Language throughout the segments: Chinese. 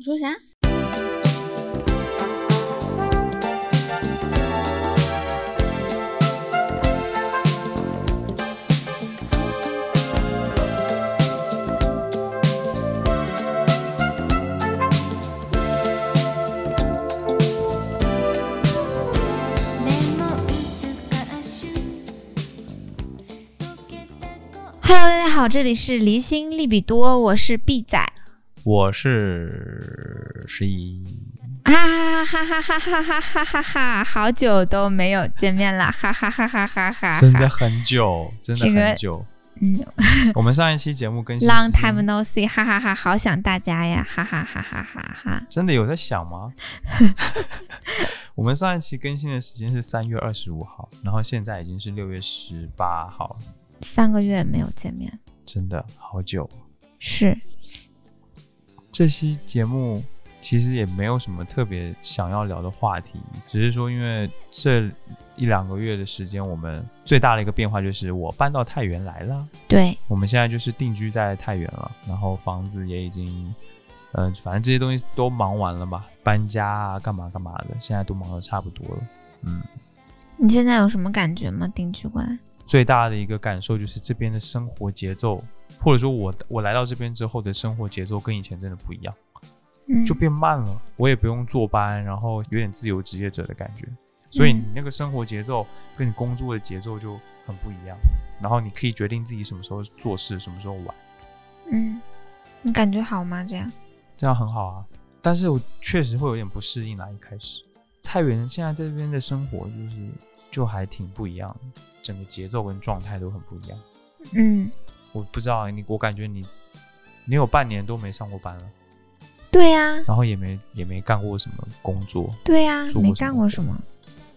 你说啥？Hello，大家好，这里是离心利比多，我是 B 仔。我是十一，啊哈哈哈哈哈哈哈哈！好久都没有见面了，哈哈哈哈哈哈！真的很久，真的很久。嗯我们上一期节目更新，Long time no see，哈哈哈，好想大家呀，哈哈哈哈哈哈！真的有在想吗？我们上一期更新的时间是三月二十五号，然后现在已经是六月十八号，三个月没有见面，真的好久。是这期节目其实也没有什么特别想要聊的话题，只是说因为这一两个月的时间，我们最大的一个变化就是我搬到太原来了。对，我们现在就是定居在太原了，然后房子也已经，嗯、反正这些东西都忙完了吧，搬家啊，干嘛干嘛的，现在都忙得差不多了。嗯，你现在有什么感觉吗？定居过来，最大的一个感受就是这边的生活节奏，或者说我我来到这边之后的生活节奏跟以前真的不一样，嗯，就变慢了。我也不用坐班，然后有点自由职业者的感觉，所以你那个生活节奏跟你工作的节奏就很不一样。然后你可以决定自己什么时候做事，什么时候玩。嗯，你感觉好吗？这样，这样很好啊。但是我确实会有点不适应啦，一开始。太原现在在这边的生活就是就还挺不一样的，整个节奏跟状态都很不一样。嗯，我不知道你，我感觉你你有半年都没上过班了，对呀、然后也没也没干过什么工作，对呀、没干过什么，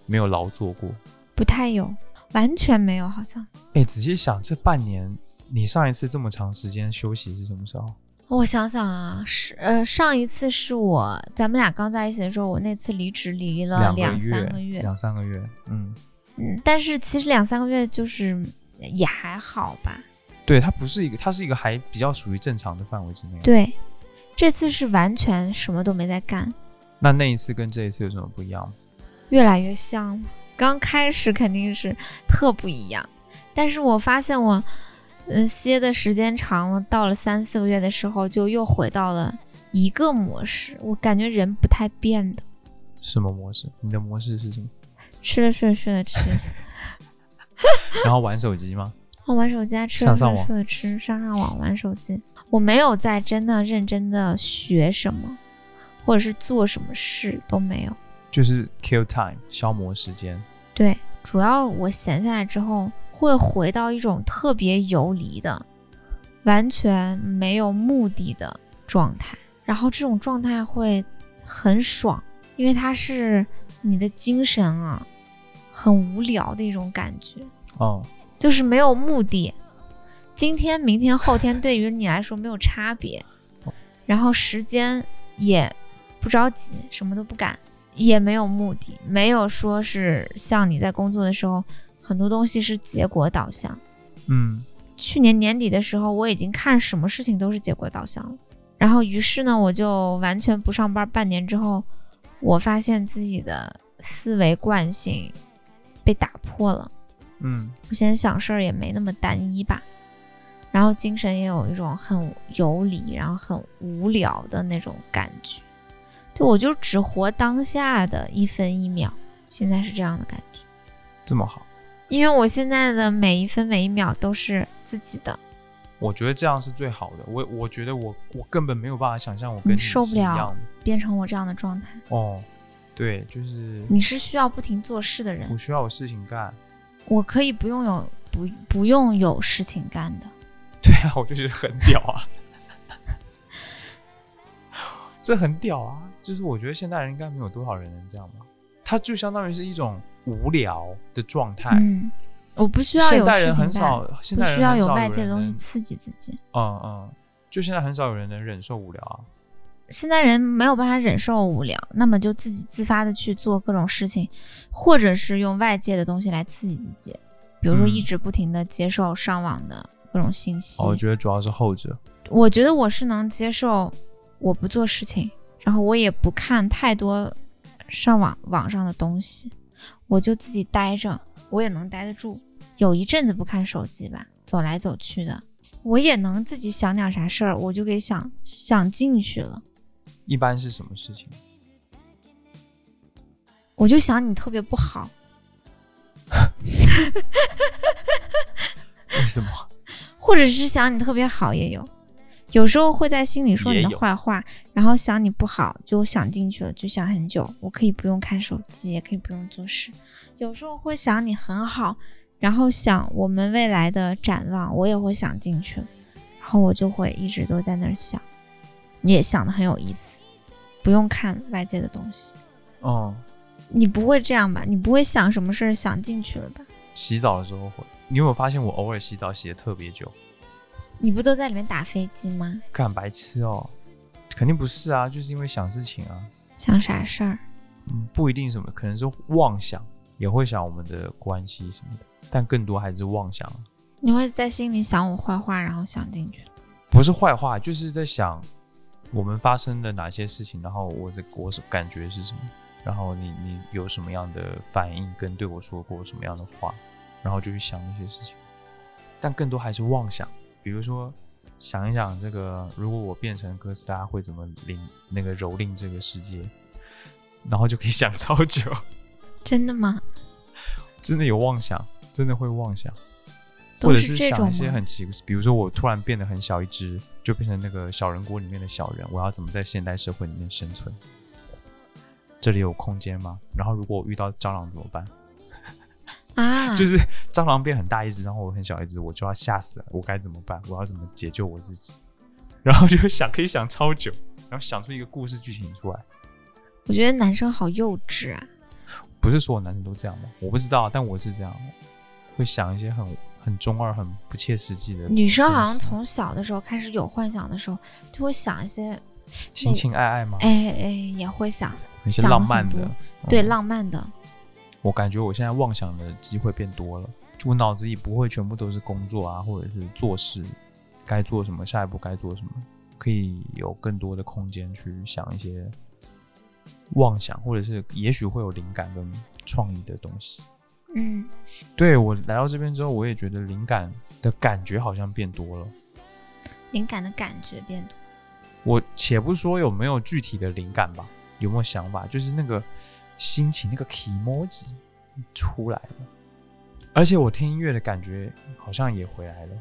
没有劳作过。不太有，完全没有，好像。哎，仔细想，这半年你上一次这么长时间休息是什么时候？我想想啊，是呃，上一次是我咱们俩刚在一起的时候，我那次离职离了两两三个月，两三个月，嗯，嗯，但是其实两三个月就是也还好吧。对，它不是一个，它是一个还比较属于正常的范围之内。对，这次是完全什么都没在干，那那一次跟这一次有什么不一样吗？越来越像了。刚开始肯定是特不一样，但是我发现我，嗯，歇的时间长了，到了三四个月的时候，就又回到了一个模式。我感觉人不太变的，什么模式？你的模式是什么？吃了睡，睡了吃，然后玩手机吗？我玩手机啊，吃了睡，上上网睡了吃，上上网，玩手机。我没有在真的认真的学什么，或者是做什么事都没有。就是 kill time，消磨时间。对，主要我闲下来之后，会回到一种特别游离的、完全没有目的的状态，然后这种状态会很爽，因为它是你的精神啊，很无聊的一种感觉，哦，就是没有目的。今天、明天、后天对于你来说没有差别，然后时间也不着急，什么都不干，也没有目的，没有说是像你在工作的时候，很多东西是结果导向。嗯，去年年底的时候，我已经看什么事情都是结果导向了，然后于是呢，我就完全不上班。半年之后，我发现自己的思维惯性被打破了。嗯，我现在想事儿也没那么单一吧，然后精神也有一种很游离，然后很无聊的那种感觉。对我就只活当下的一分一秒，现在是这样的感觉。这么好，因为我现在的每一分每一秒都是自己的，我觉得这样是最好的。我我觉得我我根本没有办法想象我跟你受不了。变成我这样的状态。哦，对，就是你是需要不停做事的人我，需要有事情干。我可以不用有不不用有事情干的。对啊，我就觉得很屌啊，这很屌啊！就是我觉得现代人应该没有多少人能这样吧。他就相当于是一种无聊的状态。嗯，我不需要有现代人事情干，很少，现代人不需要有外界的东西刺激自己。嗯嗯，就现在很少有人能忍受无聊啊。现在人没有办法忍受无聊，那么就自己自发的去做各种事情，或者是用外界的东西来刺激自己，比如说嗯一直不停的接受上网的各种信息。哦我觉得主要是后者。我觉得我是能接受我不做事情，然后我也不看太多上网网上的东西，我就自己待着，我也能待得住。有一阵子不看手机吧，走来走去的，我也能自己想点啥事儿，我就给想想进去了。一般是什么事情？我就想你特别不好，为什么？或者是想你特别好也有，有时候会在心里说你的坏话，然后想你不好，就想进去了，就想很久。我可以不用看手机，也可以不用做事。有时候会想你很好，然后想我们未来的展望，我也会想进去了，然后我就会一直都在那儿想，也想的很有意思，不用看外界的东西。哦，你不会这样吧？你不会想什么事儿想进去了吧？洗澡的时候会。你有没有发现我偶尔洗澡洗的特别久？你不都在里面打飞机吗？干白痴哦，肯定不是啊，就是因为想事情啊。想啥事儿？嗯，不一定什么，可能是妄想，也会想我们的关系什么的，但更多还是妄想啊。你会在心里想我坏话，然后想进去。不是坏话，就是在想我们发生的哪些事情，然后我的我是感觉是什么，然后你你有什么样的反应，跟对我说过什么样的话，然后就去想那些事情，但更多还是妄想，比如说想一想这个，如果我变成哥斯拉会怎么领那个蹂躏这个世界，然后就可以想超久，真的吗？真的有妄想，真的会妄想。都或者是想？一些很奇，比如说我突然变得很小一只，就变成那个小人国里面的小人，我要怎么在现代社会里面生存？这里有空间吗？然后如果我遇到蟑螂怎么办？啊，就是蟑螂变很大一只，然后我很小一只，我就要吓死了，我该怎么办？我要怎么解救我自己？然后就想可以想超久，然后想出一个故事剧情出来。我觉得男生好幼稚啊。不是所有男生都这样吗？我不知道，但我是这样，会想一些很很中二、很不切实际的女生好像从小的时候开始有幻想的时候，就会想一些，情情爱爱吗？哎哎，也会想，一些浪漫的，对嗯浪漫的。我感觉我现在妄想的机会变多了，就我脑子里不会全部都是工作啊，或者是做事，该做什么，下一步该做什么，可以有更多的空间去想一些妄想，或者是也许会有灵感跟创意的东西。嗯，对我来到这边之后，我也觉得灵感的感觉好像变多了。灵感的感觉变多。我且不说有没有具体的灵感吧，有没有想法，就是那个心情，那个 emoji 出来了，而且我听音乐的感觉好像也回来了，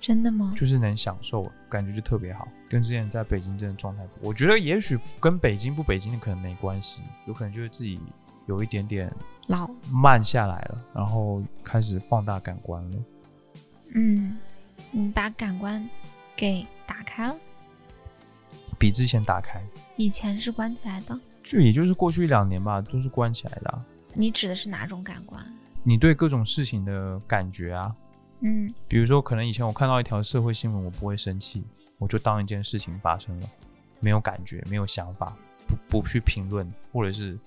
真的吗？就是能享受，感觉就特别好，跟之前在北京真的状态，我觉得也许跟北京不北京的可能没关系，有可能就是自己有一点点老，慢下来了，然后开始放大感官了。嗯，你把感官给打开了，比之前打开，以前是关起来的。就也就是过去一两年吧，都是关起来的啊、你指的是哪种感官？你对各种事情的感觉啊，嗯。比如说，可能以前我看到一条社会新闻，我不会生气，我就当一件事情发生了，没有感觉，没有想法，不不去评论，或者是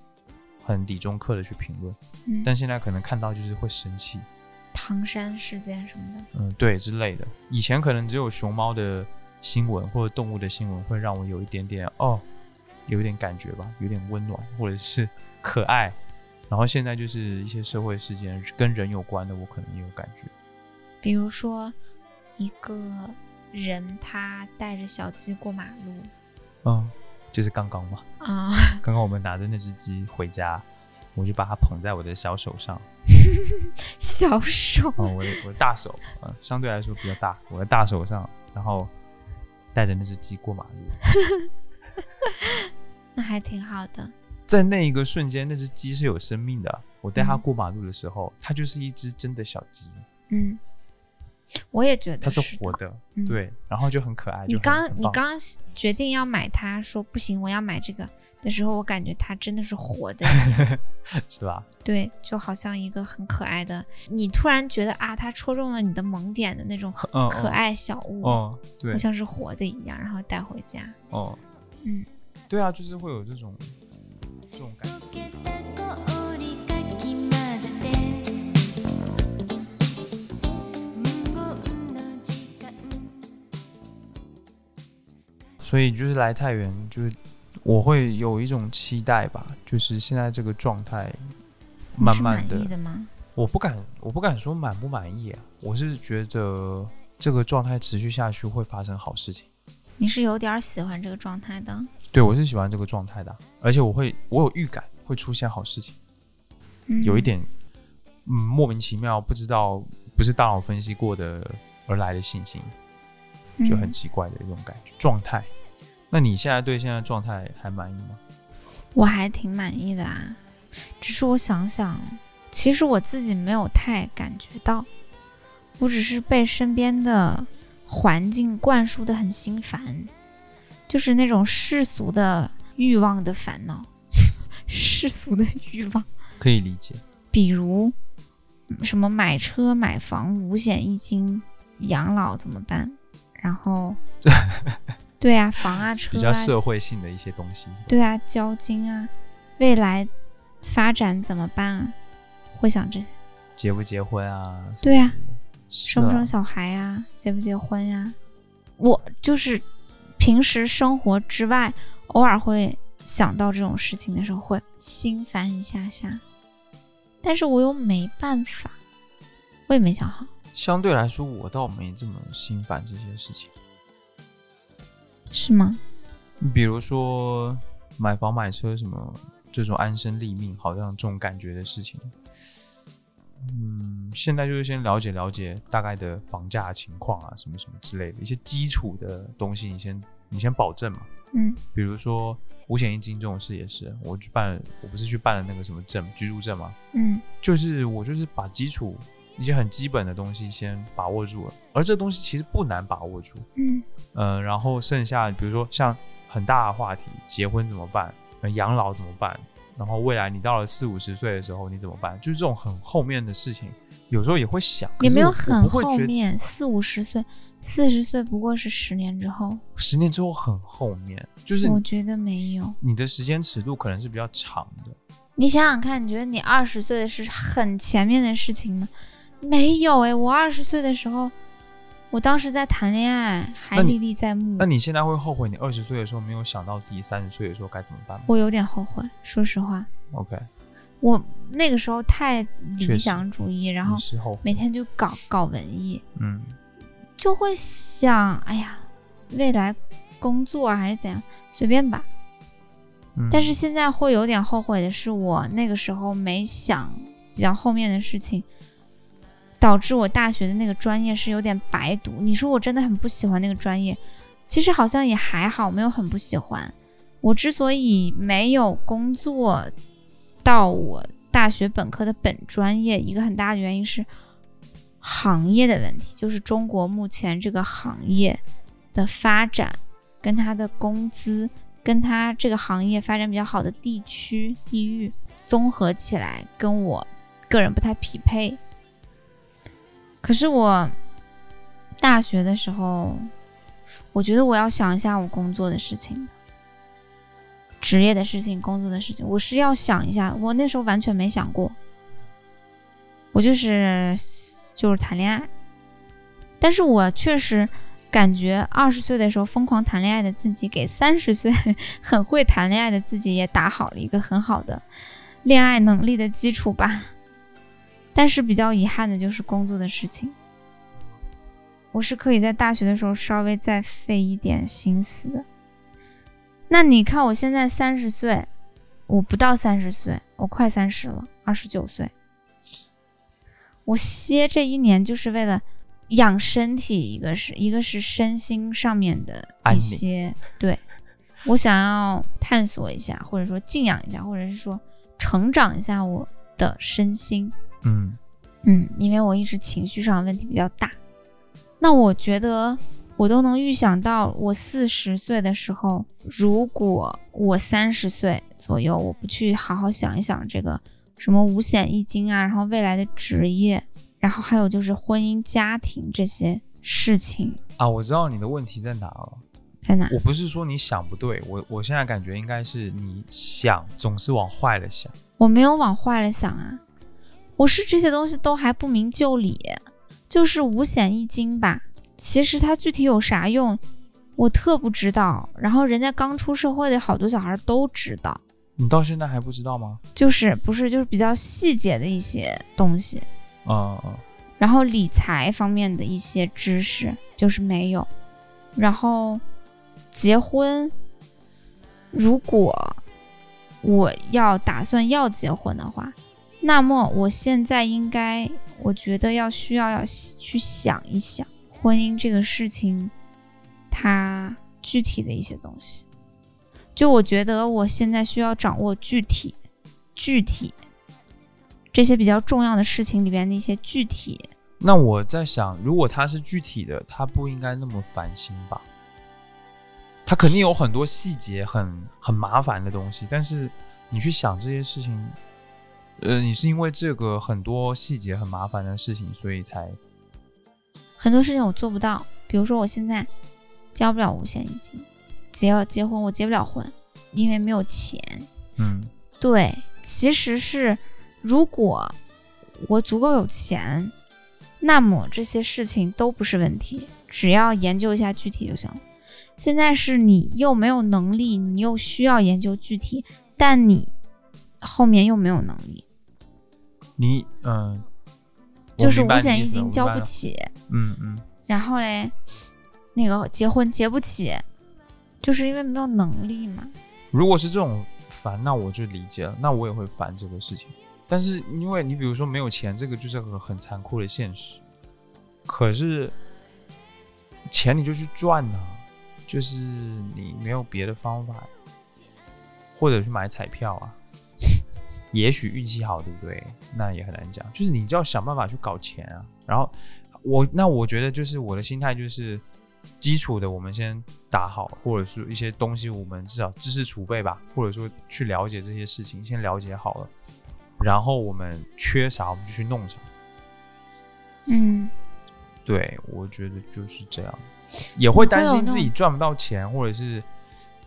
很理中客的去评论。嗯，但现在可能看到就是会生气，唐山事件什么的。嗯，对之类的。以前可能只有熊猫的新闻或者动物的新闻会让我有一点点哦，有一点感觉吧，有点温暖或者是可爱。然后现在就是一些社会事件跟人有关的，我可能也有感觉。比如说，一个人他带着小鸡过马路嗯，就是刚刚嘛。啊，刚刚我们拿着那只鸡回家，我就把它捧在我的小手上，小手哦，我的我的大手，嗯，相对来说比较大，我的大手上，然后带着那只鸡过马路，那还挺好的。在那一个瞬间，那只鸡是有生命的。我带它嗯过马路的时候，它就是一只真的小鸡，嗯，我也觉得它是是活的，嗯对，然后就很可爱。你刚你刚决定要买它，说不行，我要买这个的时候，我感觉它真的是活的，是吧？对，就好像一个很可爱的。你突然觉得啊，它戳中了你的萌点的那种嗯，可爱小物，哦，对好，像是活的一样，然后带回家。哦，嗯，对啊，就是会有这种这种感觉。所以就是来太原，就是我会有一种期待吧，就是现在这个状态，慢慢的满意，的吗？我不敢，我不敢说满不满意啊，我是觉得这个状态持续下去会发生好事情。你是有点喜欢这个状态的，对我是喜欢这个状态的，而且我会，我有预感会出现好事情，嗯、有一点，嗯，莫名其妙，不知道不是大脑分析过的而来的信心，就很嗯奇怪的一种感觉、状态。那你现在对现在状态还满意吗？我还挺满意的啊，只是我想想，其实我自己没有太感觉到，我只是被身边的环境灌输的很心烦，就是那种世俗的欲望的烦恼，世俗的欲望，可以理解。比如嗯什么买车、买房、五险一金、养老怎么办？然后，对啊，房啊、车比较啊，社会性的一些东西。对啊，交金啊，未来发展怎么办啊？会想这些。结不结婚啊？对啊生不生小孩啊、结不结婚呀、我就是平时生活之外，偶尔会想到这种事情的时候，会心烦一下下，但是我又没办法，我也没想好，相对来说，我倒没这么心烦这些事情。是吗？比如说买房买车什么这种安身立命，好像这种感觉的事情。嗯，现在就是先了解了解大概的房价情况啊，什么什么之类的一些基础的东西，你先你先保证嘛。嗯比如说五险一金这种事也是，我去办，我不是去办了那个什么证，居住证吗？嗯就是我就是把基础一些很基本的东西先把握住了，而这东西其实不难把握住。嗯呃，然后剩下比如说像很大的话题，结婚怎么办？呃养老怎么办？然后未来你到了四五十岁的时候你怎么办？就是这种很后面的事情，有时候也会想，也没有很后面，四五十岁，四十岁不过是十年之后，十年之后很后面，就是我觉得没有。你的时间尺度可能是比较长的。你想想看，你觉得你二十岁的是很前面的事情吗？没有诶，我二十岁的时候，我当时在谈恋爱，还历历在目那。你现在会后悔你二十岁的时候没有想到自己三十岁的时候该怎么办吗我有点后悔，说实话，？OK，我那个时候太理想主义，然后每天就搞搞文艺，嗯就会想，哎呀，未来工作啊还是怎样，随便吧。嗯，但是现在会有点后悔的是，我那个时候没想比较后面的事情，导致我大学的那个专业是有点白读。你说我真的很不喜欢那个专业，其实好像也还好，没有很不喜欢。我之所以没有工作到我大学本科的本专业，一个很大的原因是行业的问题，就是中国目前这个行业的发展跟它的工资。跟它这个行业发展比较好的地区、地域综合起来，跟我个人不太匹配。可是我大学的时候，我觉得我要想一下我工作的事情、职业的事情、工作的事情，我是要想一下。我那时候完全没想过，我就是就是谈恋爱，但是我确实。感觉二十岁的时候疯狂谈恋爱的自己，给三十岁 很会谈恋爱的自己也打好了一个很好的恋爱能力的基础吧。但是比较遗憾的就是工作的事情，我是可以在大学的时候稍微再费一点心思的。那你看我现在三十岁，我不到三十岁，我快三十了，二十九岁。我歇这一年就是为了。养身体，一个是一个是身心上面的一些，对我想要探索一下，或者说静养一下，或者是说成长一下我的身心。嗯嗯，因为我一直情绪上问题比较大。那我觉得我都能预想到，我四十岁的时候，如果我三十岁左右，我不去好好想一想这个什么五险一金啊，然后未来的职业。然后还有就是婚姻、家庭这些事情啊，我知道你的问题在哪了，在哪？我不是说你想不对，我我现在感觉应该是你想总是往坏了想。我没有往坏了想啊，我是这些东西都还不明就里，就是五险一金吧。其实它具体有啥用，我特不知道。然后人家刚出社会的好多小孩都知道，你到现在还不知道吗？就是不是就是比较细节的一些东西，啊、啊然后理财方面的一些知识就是没有。然后结婚，如果我要打算要结婚的话，那么我现在应该，我觉得要需要要去想一想婚姻这个事情，它具体的一些东西。就我觉得我现在需要掌握具体、具体这些比较重要的事情里边的一些具体。那我在想，如果它是具体的，它不应该那么烦心吧？它肯定有很多细节很很麻烦的东西，但是你去想这些事情，呃，你是因为这个很多细节很麻烦的事情，所以才很多事情我做不到，比如说我现在交不了五险一金，结结婚我结不了婚，因为没有钱。嗯对，其实是如果我足够有钱，那么这些事情都不是问题，只要研究一下具体就行了。现在是你又没有能力，你又需要研究具体，但你后面又没有能力，你嗯，我就是五险一金交不起，嗯嗯，然后嘞，那个结婚结不起，就是因为没有能力嘛。如果是这种烦，那我就理解了，那我也会烦这个事情。但是因为你比如说没有钱，这个就是个很残酷的现实。可是钱你就去赚呐、就是你没有别的方法，或者去买彩票啊。也许运气好，对不对？那也很难讲。就是你就要想办法去搞钱啊。然后我那我觉得就是我的心态就是基础的我们先打好，或者是一些东西我们至少知识储备吧，或者说去了解这些事情，先了解好了，然后我们缺啥我们就去弄啥。嗯，对，我觉得就是这样，也会担心自己赚不到钱，或者是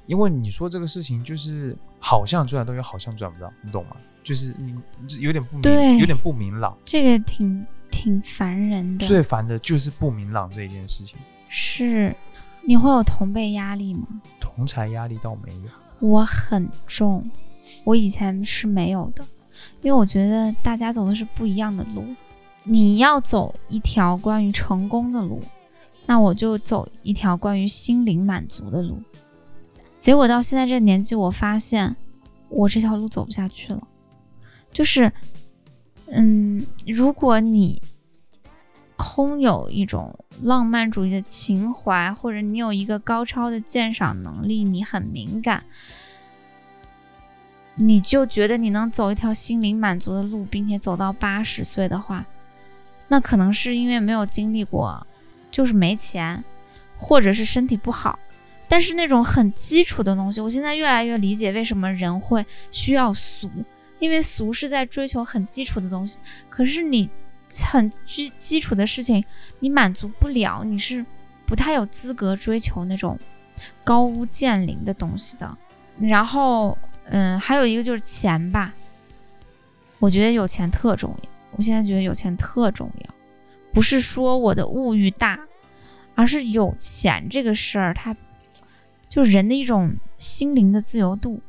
因为你说这个事情就是好像赚得到，又好像赚不到，你懂吗？就是你这有点不对明，有点不明朗。这个挺挺烦人的。最烦的就是不明朗这一件事情，是，你会有同辈压力吗？同才压力倒没有。我很重，我以前是没有的，因为我觉得大家走的是不一样的路。你要走一条关于成功的路，那我就走一条关于心灵满足的路。结果到现在这个年纪，我发现我这条路走不下去了。就是，嗯，如果你空有一种浪漫主义的情怀，或者你有一个高超的鉴赏能力，你很敏感，你就觉得你能走一条心灵满足的路，并且走到八十岁的话，那可能是因为没有经历过，就是没钱，或者是身体不好。但是那种很基础的东西，我现在越来越理解为什么人会需要俗，因为俗是在追求很基础的东西。可是你很基基础的事情，你满足不了，你是不太有资格追求那种高屋建瓴的东西的。然后，嗯，还有一个就是钱吧，我觉得有钱特重要。我现在觉得有钱特重要，不是说我的物欲大，而是有钱这个事儿，它就是人的一种心灵的自由度。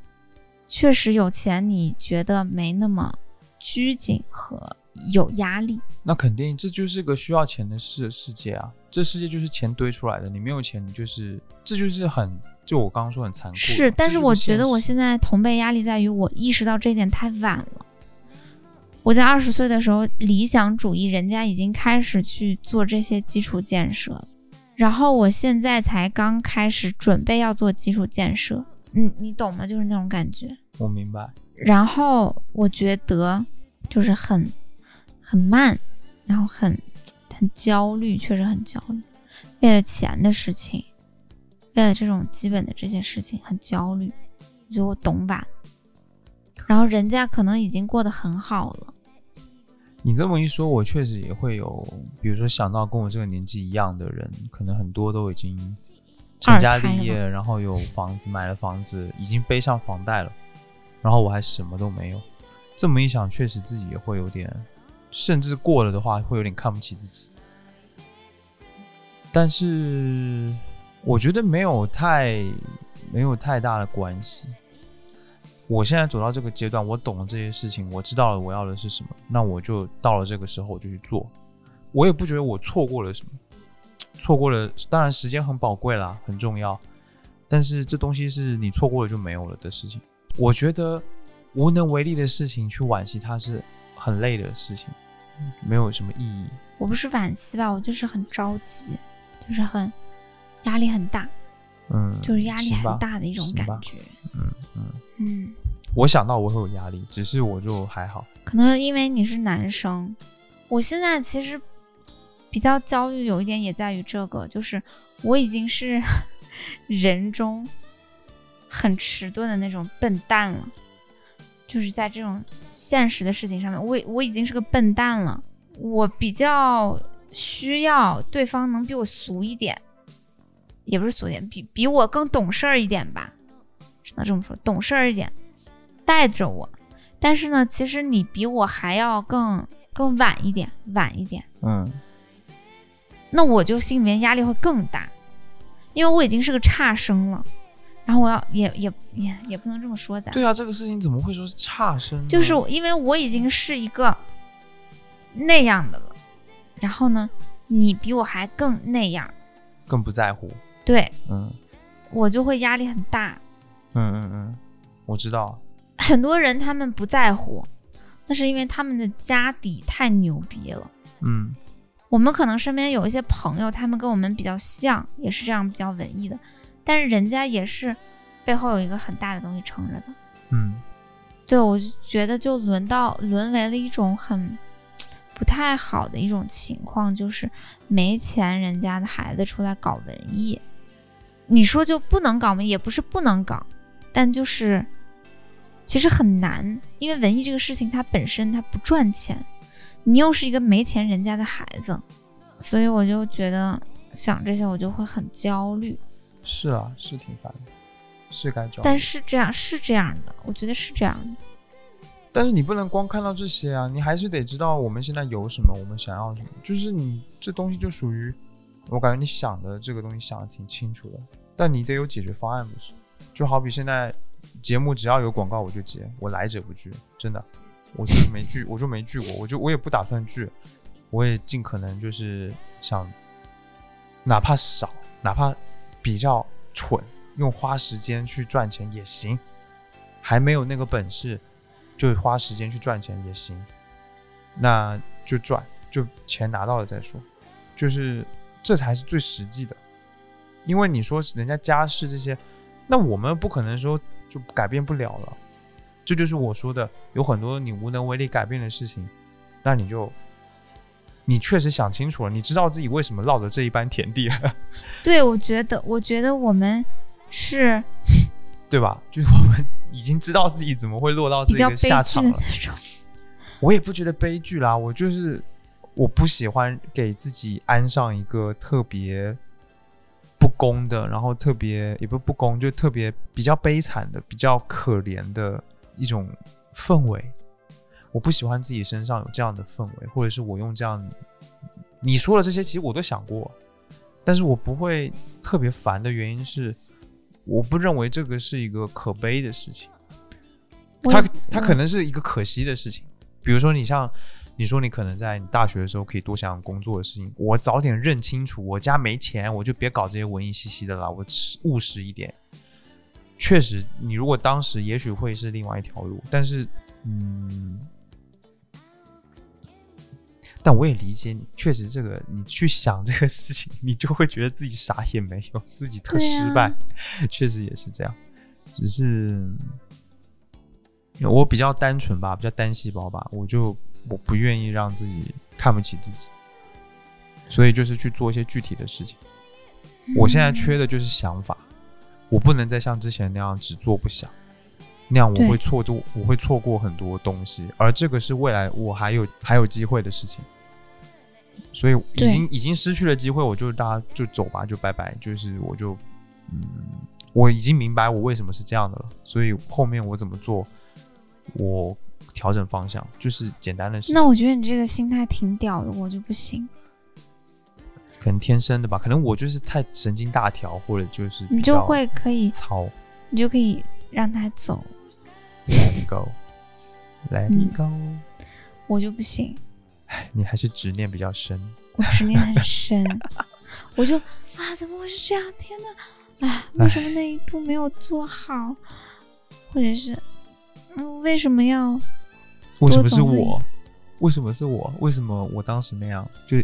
确实有钱，你觉得没那么拘谨和有压力。那肯定，这就是个需要钱的世世界啊！这世界就是钱堆出来的，你没有钱，你就是这就是很，就我刚刚说很残酷。是，但是我觉得我现在同辈压力在于我意识到这一点太晚了。我在二十岁的时候，理想主义人家已经开始去做这些基础建设了，然后我现在才刚开始准备要做基础建设，你你懂吗？就是那种感觉。我明白，然后我觉得就是很很慢，然后很很焦虑，确实很焦虑，为了钱的事情，为了这种基本的这些事情很焦虑。我觉得我懂吧，然后人家可能已经过得很好了，你这么一说，我确实也会有，比如说想到跟我这个年纪一样的人，可能很多都已经成家立业，然后有房子，买了房子，已经背上房贷了，然后我还什么都没有。这么一想，确实自己也会有点，甚至过了的话，会有点看不起自己。但是我觉得没有太没有太大的关系。我现在走到这个阶段，我懂了这些事情，我知道了我要的是什么，那我就到了这个时候我就去做。我也不觉得我错过了什么，错过了，当然时间很宝贵啦，很重要，但是这东西是你错过了就没有了的事情。我觉得无能为力的事情去惋惜它是很累的事情，没有什么意义。我不是惋惜吧，我就是很着急，就是很压力很大，嗯，就是压力很大的一种感觉。嗯嗯，嗯，我想到我会有压力，只是我就还好。可能是因为你是男生，我现在其实比较焦虑，有一点也在于这个，就是我已经是 人中很迟钝的那种笨蛋了，就是在这种现实的事情上面，我我已经是个笨蛋了，我比较需要对方能比我俗一点，也不是俗一点，比比我更懂事儿一点吧，只能这么说，懂事儿一点，带着我。但是呢，其实你比我还要更更晚一点，晚一点，嗯那我就心里面压力会更大，因为我已经是个差生了，然后我要也也也也不能这么说咱，对啊，这个事情怎么会说是差生？就是因为我已经是一个那样的了，然后呢，你比我还更那样，更不在乎。对嗯我就会压力很大。嗯嗯嗯，我知道。很多人他们不在乎，那是因为他们的家底太牛逼了。嗯我们可能身边有一些朋友，他们跟我们比较像，也是这样比较文艺的，但是人家也是背后有一个很大的东西撑着的。嗯对我就觉得就轮到沦为了一种很不太好的一种情况，就是没钱人家的孩子出来搞文艺，你说就不能搞吗？也不是不能搞，但就是其实很难，因为文艺这个事情它本身它不赚钱，你又是一个没钱人家的孩子，所以我就觉得想这些我就会很焦虑。是啊，是挺烦的，是该找。但是这样是这样的，我觉得是这样的。但是你不能光看到这些啊，你还是得知道我们现在有什么，我们想要什么。就是你这东西就属于，我感觉你想的这个东西想的挺清楚的，但你得有解决方案，不是？就好比现在节目只要有广告我就接，我来者不拒，真的，我就没聚，我就没聚过，我就我也不打算聚，我也尽可能就是想，哪怕少，哪怕比较蠢，用花时间去赚钱也行，还没有那个本事。就花时间去赚钱也行，那就赚，就钱拿到了再说，就是这才是最实际的。因为你说人家家世这些，那我们不可能说就改变不了了。这就是我说的，有很多你无能为力改变的事情，那你就你确实想清楚了，你知道自己为什么落得这一般田地了，对，我觉得，我觉得我们是对吧？就是我们 已经知道自己怎么会落到这个下场了。我也不觉得悲剧啦，我就是我不喜欢给自己安上一个特别不公的，然后特别也不是不公，就特别比较悲惨的、比较可怜的一种氛围。我不喜欢自己身上有这样的氛围，或者是我用这样你说的这些，其实我都想过，但是我不会特别烦的原因是，我不认为这个是一个可悲的事情。它我也它可能是一个可惜的事情。比如说，你像你说你可能在你大学的时候可以多想想工作的事情，我早点认清楚，我家没钱，我就别搞这些文艺兮兮的了，我务实一点。确实，你如果当时也许会是另外一条路，但是，嗯，但我也理解你，确实这个你去想这个事情，你就会觉得自己啥也没有，自己特失败，确实也是这样，只是。我比较单纯吧，比较单细胞吧，我就我不愿意让自己看不起自己，所以就是去做一些具体的事情。我现在缺的就是想法，我不能再像之前那样只做不想，那样我会错过，我会错过很多东西，而这个是未来我还有还有机会的事情，所以已经已经失去了机会，我就大家就走吧，就拜拜，就是我就嗯，我已经明白我为什么是这样的了，所以后面我怎么做。我调整方向，就是简单的事情。那我觉得你这个心态挺屌的，我就不行。可能天生的吧，可能我就是太神经大条，或者就是你就会可以，操。你就可以让他走，Let it go, let 嗯 it go。我就不行，你还是执念比较深。我执念很深，我就啊，怎么会是这样？天哪，啊，为什么那一步没有做好？或者是，嗯，为什么要？为什么是我？为什么是我？为什么我当时那样就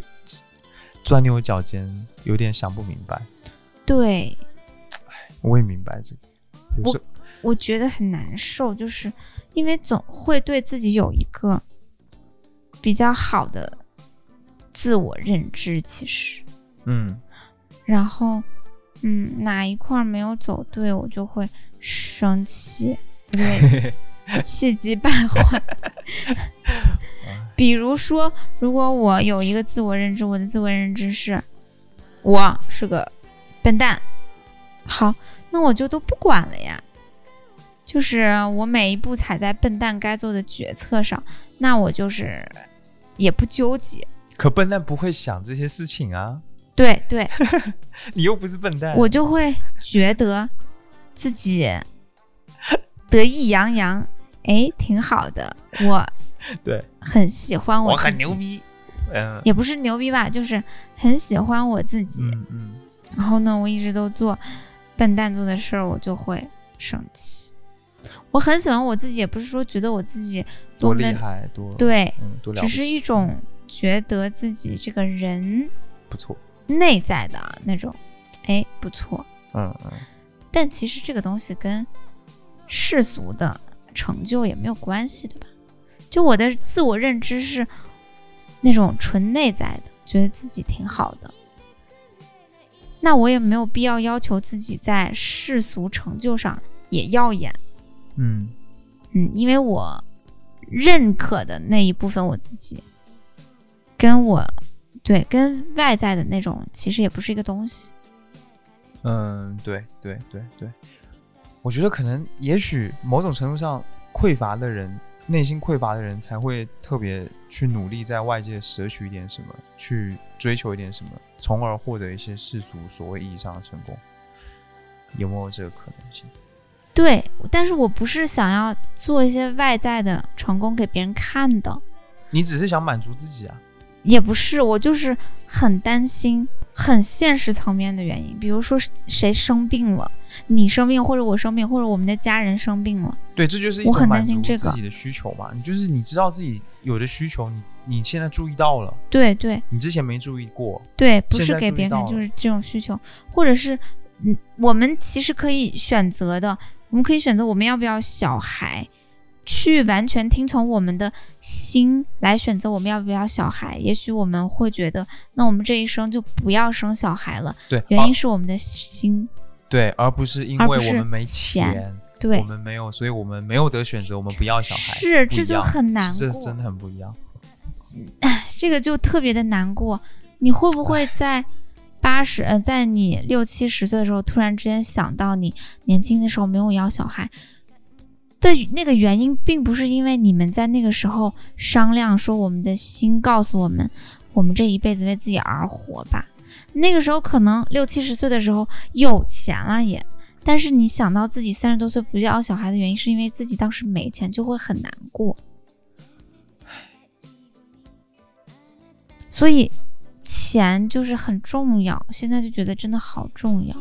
钻牛角尖，有点想不明白。对。我也明白这个，我我觉得很难受，就是因为总会对自己有一个比较好的自我认知，其实，嗯，然后，嗯，哪一块没有走对，我就会生气，气急败坏。比如说，如果我有一个自我认知，我的自我认知是我是个笨蛋，好，那我就都不管了呀。就是我每一步踩在笨蛋该做的决策上，那我就是也不纠结。可笨蛋不会想这些事情啊，对对，你又不是笨蛋。我就会觉得自己得意洋洋，哎，挺好的，我 对很喜欢我，我很牛，逼。嗯也不是牛逼吧，就是很喜欢我自己。嗯嗯，然后呢，我一直都做笨蛋做的事儿，我就会生气。我很喜欢我自己，也不是说觉得我自己多厉害，多对，嗯，多了只是一种觉得自己这个人不错。内在的那种，哎，不错。嗯嗯，但其实这个东西跟世俗的成就也没有关系，对吧？就我的自我认知是那种纯内在的，觉得自己挺好的，那我也没有必要要求自己在世俗成就上也耀眼，嗯。嗯，因为我认可的那一部分我自己，跟我对跟外在的那种其实也不是一个东西。嗯，对对对对，我觉得可能也许某种程度上匮乏的人，内心匮乏的人才会特别去努力在外界舍取一点什么，去追求一点什么，从而获得一些世俗所谓意义上的成功。有没有这个可能性？对，但是我不是想要做一些外在的成功给别人看的，你只是想满足自己啊？也不是，我就是很担心很现实层面的原因，比如说谁生病了，你生病，或者我生病，或者我们的家人生病了，对，这就是一我很担心这个自己的需求嘛。你就是你知道自己有的需求，你你现在注意到了，对对你之前没注意过。对，不是给别人看，就是这种需求，或者是嗯，我们其实可以选择的，我们可以选择我们要不要小孩。去完全听从我们的心来选择我们要不要小孩，也许我们会觉得，那我们这一生就不要生小孩了。对，原因是我们的心，对，而不是因为我们没钱钱，对我，们没有，所以我们没有得选择，我们不要小孩，是这就很难过，这真的很不一样。这个就特别的难过。你会不会在八十呃，在你六七十岁的时候，突然之间想到你年轻的时候没有要小孩的那个原因，并不是因为你们在那个时候商量说我们的心告诉我们，我们这一辈子为自己而活吧。那个时候可能六七十岁的时候有钱了也，但是你想到自己三十多岁不要小孩的原因，是因为自己当时没钱，就会很难过。所以钱就是很重要，现在就觉得真的好重要。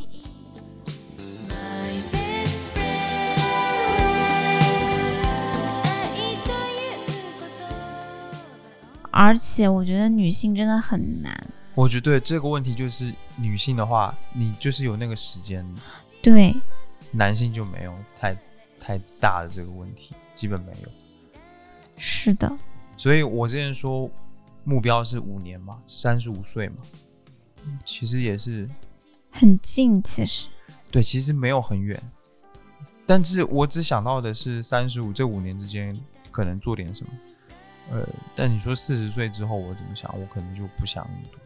而且我觉得女性真的很难，我觉得对这个问题就是女性的话，你就是有那个时间，对男性就没有太太大的这个问题，基本没有。是的，所以我之前说目标是五年嘛，三十五岁嘛，嗯其实也是很近，其实对，其实没有很远，但是我只想到的是三十五这五年之间可能做点什么。呃，但你说四十岁之后我怎么想，我可能就不想那么多。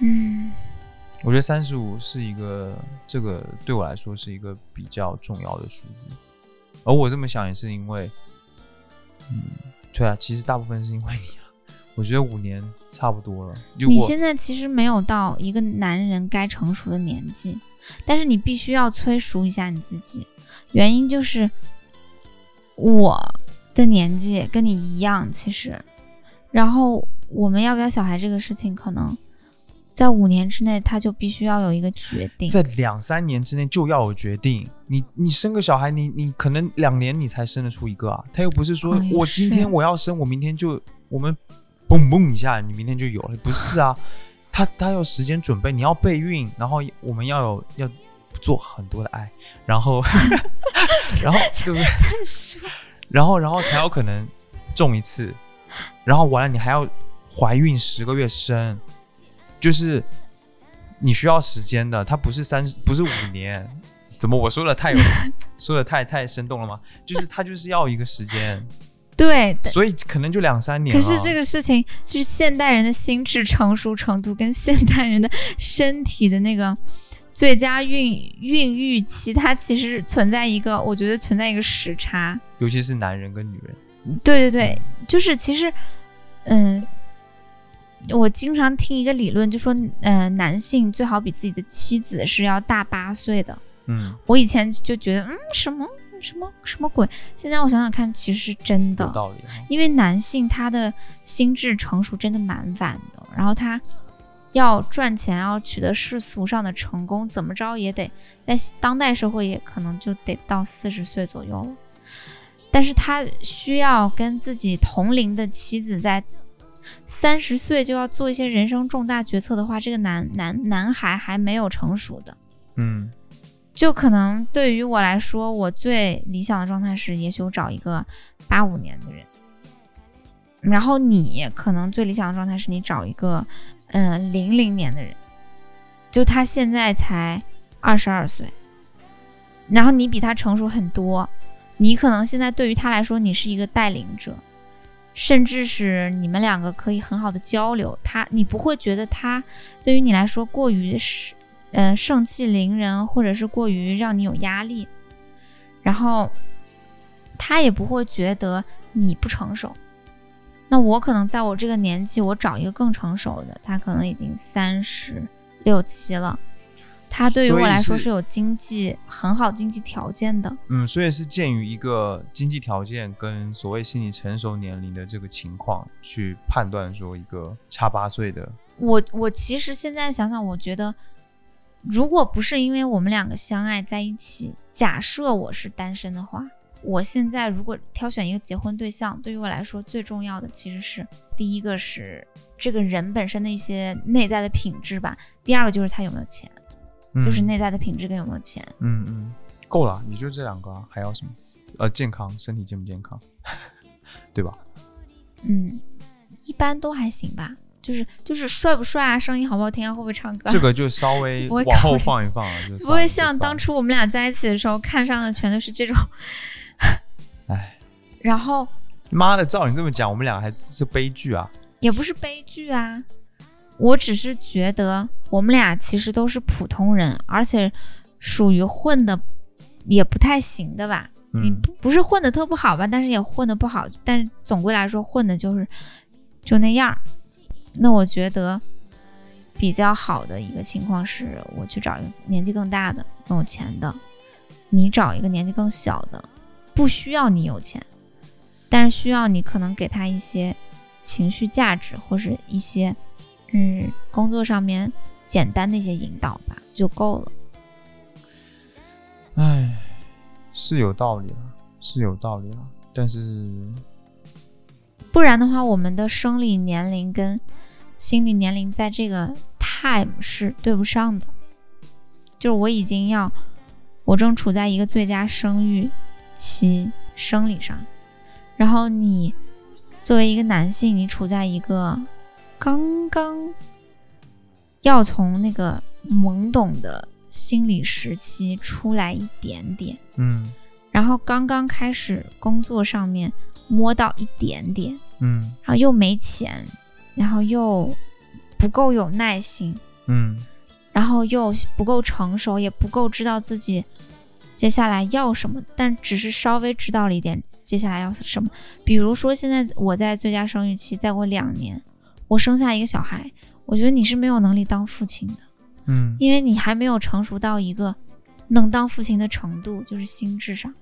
嗯，我觉得三十五是一个，这个对我来说是一个比较重要的数字。而我这么想也是因为，嗯，对啊，其实大部分是因为你啊。我觉得五年差不多了。你现在其实没有到一个男人该成熟的年纪，但是你必须要催熟一下你自己。原因就是我的年纪跟你一样，其实，然后我们要不要小孩这个事情，可能在五年之内他就必须要有一个决定。在两三年之内就要有决定。你你生个小孩，你你可能两年你才生得出一个啊。他又不是说、哦我今天我要生，我明天就我们嘣嘣一下，你明天就有了，不是啊。他他要时间准备，你要备孕，然后我们要有要做很多的爱，然后 然后对不对？然后然后才有可能中一次，然后完了你还要怀孕十个月生，就是你需要时间的，它不是三不是五年，怎么我说的太有 说的太太生动了吗？就是它就是要一个时间，对，所以可能就两三年、啊。可是这个事情就是现代人的心智成熟程度跟现代人的身体的那个最佳孕孕育期，它其实存在一个，我觉得存在一个时差。尤其是男人跟女人，对对对，就是其实，嗯，我经常听一个理论，就说，嗯、男性最好比自己的妻子是要大八岁的。嗯，我以前就觉得，嗯，什么什么什么鬼？现在我想想看，其实是真的有。道理啊。因为男性他的心智成熟真的蛮晚的，然后他要赚钱，要取得世俗上的成功，怎么着也得在当代社会也可能就得到四十岁左右了。但是他需要跟自己同龄的妻子在三十岁就要做一些人生重大决策的话，这个男男男孩还没有成熟的。嗯就可能对于我来说，我最理想的状态是，也许我找一个八五年的人，然后你可能最理想的状态是你找一个，嗯零零年的人，就他现在才二十二岁，然后你比他成熟很多，你可能现在对于他来说，你是一个带领者，甚至是你们两个可以很好的交流，他你不会觉得他对于你来说过于是。呃，盛气凌人，或者是过于让你有压力，然后他也不会觉得你不成熟。那我可能在我这个年纪，我找一个更成熟的，他可能已经三十六七了，他对于我来说是是有经济很好经济条件的。嗯，所以是鉴于一个经济条件跟所谓心理成熟年龄的这个情况，去判断说一个差八岁的，我我其实现在想想，我觉得，如果不是因为我们两个相爱在一起，假设我是单身的话，我现在如果挑选一个结婚对象，对于我来说最重要的其实是第一个是这个人本身的一些内在的品质吧，第二个就是他有没有钱，嗯、就是内在的品质跟有没有钱。嗯嗯，够了，你就这两个啊，还要什么？呃，健康，身体健不健康，对吧？嗯，一般都还行吧。就是就是帅不帅啊，声音好不好听啊，会不会唱歌啊，这个就稍 微往后放一放啊，就 不会像当，初我们俩在一起的时候看上的全都是这种。哎，然后妈的，照你这么讲，我们俩还是悲剧啊！也不是悲剧啊，我只是觉得我们俩其实都是普通人，而且属于混的也不太行的吧。你嗯不不是混的特不好吧，但是也混的不好，但是总归来说混的就是就那样。那我觉得比较好的一个情况是，我去找一个年纪更大的、更有钱的，你找一个年纪更小的，不需要你有钱，但是需要你可能给他一些情绪价值或是一些嗯工作上面简单的一些引导吧，就够了。哎，是有道理了，是有道理了，但是不然的话，我们的生理年龄跟心理年龄在这个 time 是对不上的。就是我已经要，我正处在一个最佳生育期生理上，然后你作为一个男性，你处在一个刚刚要从那个懵懂的心理时期出来一点点，嗯。然后刚刚开始工作上面摸到一点点，嗯。然后又没钱，然后又不够有耐心，嗯。然后又不够成熟，也不够知道自己接下来要什么，但只是稍微知道了一点，接下来要什么。比如说，现在我在最佳生育期，再过两年，我生下一个小孩，我觉得你是没有能力当父亲的，嗯因为你还没有成熟到一个能当父亲的程度，就是心智上。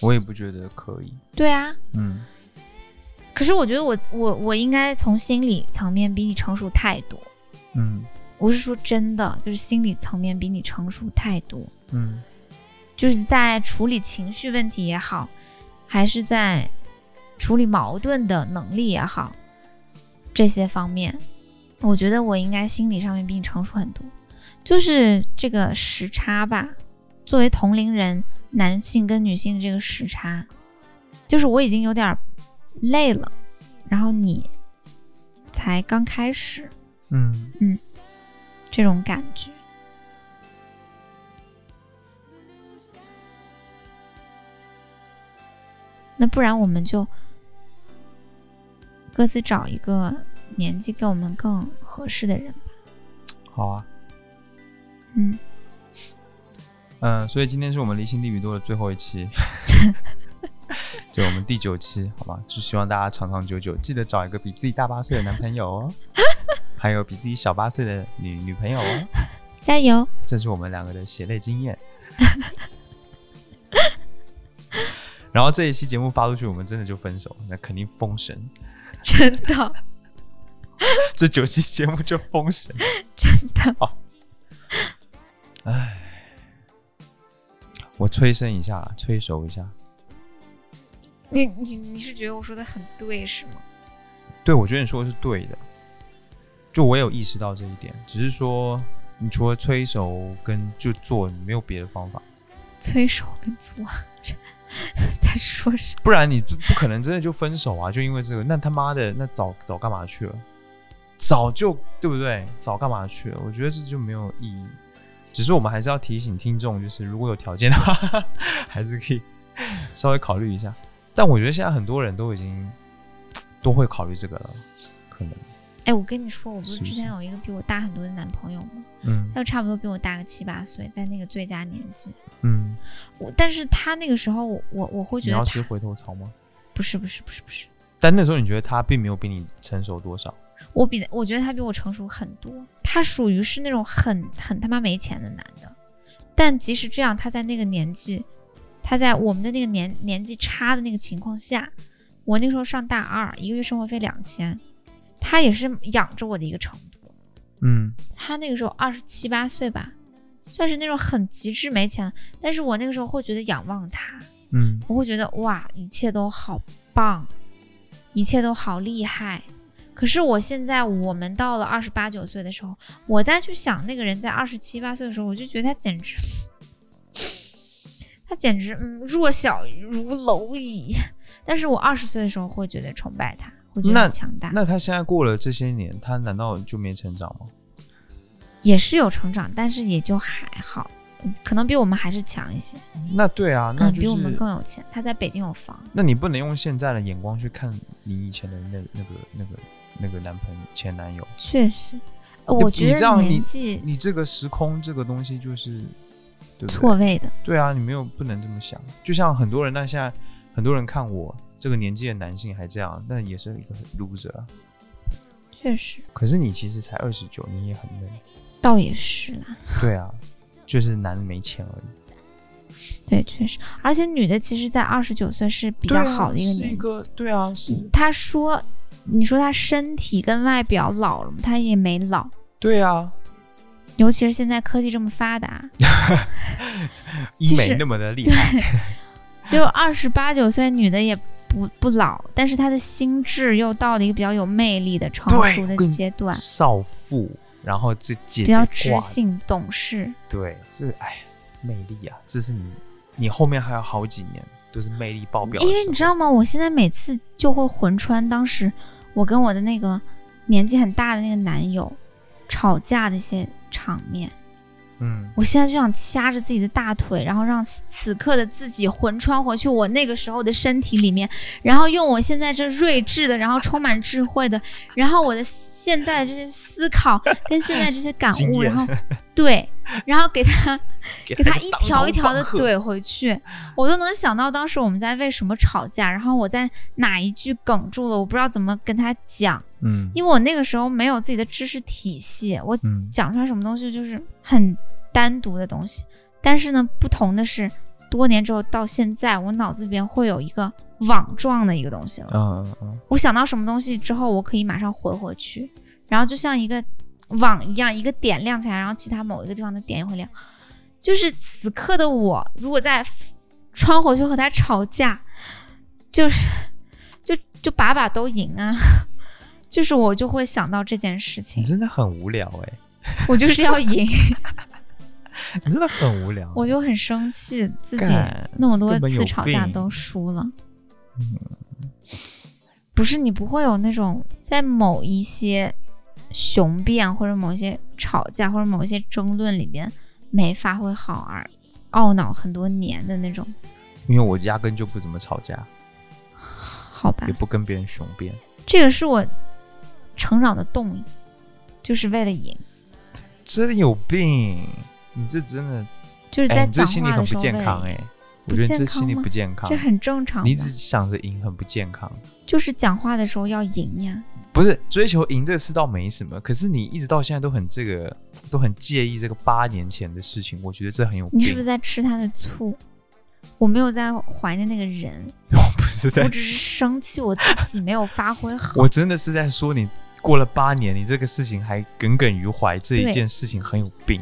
我也不觉得可以。对啊，嗯可是我觉得我我我应该从心理层面比你成熟太多。嗯我是说真的，就是心理层面比你成熟太多，嗯就是在处理情绪问题也好，还是在处理矛盾的能力也好，这些方面，我觉得我应该心理上面比你成熟很多。就是这个时差吧，作为同龄人，男性跟女性的这个时差，就是我已经有点累了，然后你才刚开始嗯嗯这种感觉。那不然我们就各自找一个年纪跟我们更合适的人吧。好啊。嗯，嗯，所以今天是我们离心地比多的最后一期，就我们第九期，好吧？就希望大家长长久久，记得找一个比自己大八岁的男朋友哦，还有比自己小八岁的女女朋友哦，加油！这是我们两个的血泪经验。然后这一期节目发出去，我们真的就分手，那肯定封神。真的，这九期节目就封神。真的，唉，我催生一下，催熟一下。你你你是觉得我说的很对是吗？对，我觉得你说的是对的，就我有意识到这一点，只是说你除了催熟跟就做，你没有别的方法，催熟跟做 在说什么？不然你不不可能真的就分手啊！就因为这个，那他妈的，那早早干嘛去了？早就对不对？早干嘛去了？我觉得这就没有意义。只是我们还是要提醒听众，就是如果有条件的话，还是可以稍微考虑一下。但我觉得现在很多人都已经都会考虑这个了，可能，哎，我跟你说，我不是之前有一个比我大很多的男朋友吗？嗯他就差不多比我大个七八岁，在那个最佳年纪。嗯，我但是他那个时候我，我我会觉得你要吃回头草吗？不是不是不是不是，但那时候你觉得他并没有比你成熟多少？我比我觉得他比我成熟很多。他属于是那种很很他妈没钱的男的，但即使这样，他在那个年纪，他在我们的那个年年纪差的那个情况下，我那时候上大二，一个月生活费两千，他也是养着我的一个程度。嗯他那个时候二十七八岁吧，算是那种很极致没钱的，但是我那个时候会觉得仰望他，嗯我会觉得哇，一切都好棒，一切都好厉害。可是我现在，我们到了二十八九岁的时候，我再去想那个人在二十七八岁的时候，我就觉得他简直，他简直嗯弱小如蝼蚁。但是我二十岁的时候会觉得崇拜他，会觉得那很强大，那他现在过了这些年，他难道就没成长吗？也是有成长，但是也就还好，嗯可能比我们还是强一些。那对啊，那嗯，就是、比我们更有钱。他在北京有房，那你不能用现在的眼光去看你以前的那那个那个那个男朋友前男友，确实，我觉得你这样你年纪你这个时空这个东西就是错位的。对啊，你没有不能这么想。就像很多人，那现在很多人看我这个年纪的男性还这样，那也是一个很 loser 啊。确实，可是你其实才二十九，你也很嫩。倒也是啦。对啊，就是男的没钱而已。对，确实，而且女的其实，在二十九岁是比较好的一个年纪。个对啊，是，他说，你说她身体跟外表老了吗？她也没老，对啊，尤其是现在科技这么发达，医美那么的厉害，就二十八九岁女的也不不老，但是他的心智又到了一个比较有魅力的成熟的阶段，少妇，然后这姐姐比较知性懂事。对，这哎魅力啊，这是你你后面还有好几年都是魅力爆表。因为你知道吗？我现在每次就会魂穿当时我跟我的那个年纪很大的那个男友吵架的一些场面。嗯，我现在就想掐着自己的大腿，然后让此刻的自己魂穿回去我那个时候的身体里面，然后用我现在这睿智的，然后充满智慧的，然后我的现在的这些思考跟现在这些感悟，然后 对，然后给他给给他一条一条的。怼回去，我都能想到当时我们在为什么吵架，然后我在哪一句哽住了，我不知道怎么跟他讲，嗯。因为我那个时候没有自己的知识体系，我嗯。讲出来什么东西就是很单独的东西。但是呢，不同的是，多年之后到现在，我脑子里边会有一个网状的一个东西了。嗯嗯嗯，我想到什么东西之后，我可以马上回回去，然后就像一个网一样，一个点亮起来，然后其他某一个地方的点也会亮。就是此刻的我，如果在穿回去和他吵架，就是就就把把都赢啊，就是我就会想到这件事你情，真的很无聊哎、我就是要赢，你真的很无聊。我就很生气，自己那么多次吵架都输了。不是你不会有那种在某一些雄辩或者某一些吵架或者某一些争论里边没发挥好而懊恼很多年的那种，因为我压根就不怎么吵架，好吧也？不跟别人雄辩。这个是我成长的动力，就是为了赢，真的有病！你这真的，哎，就是在讲你这心理很不健。康哎、我觉得这心理不健康这。很正常的，你只想着赢很不健康，就是讲话的时候要赢呀。不是追求赢这个事倒没什么，可是你一直到现在都很这个，都很介意这个八年前的事情，我觉得这很有病。你是不是在吃他的醋？我没有在怀念那个人，我不是在我只是生气我自己没有发挥 好。我真的是在说你过了八年，你这个事情还耿耿于怀，这一件事情很有病，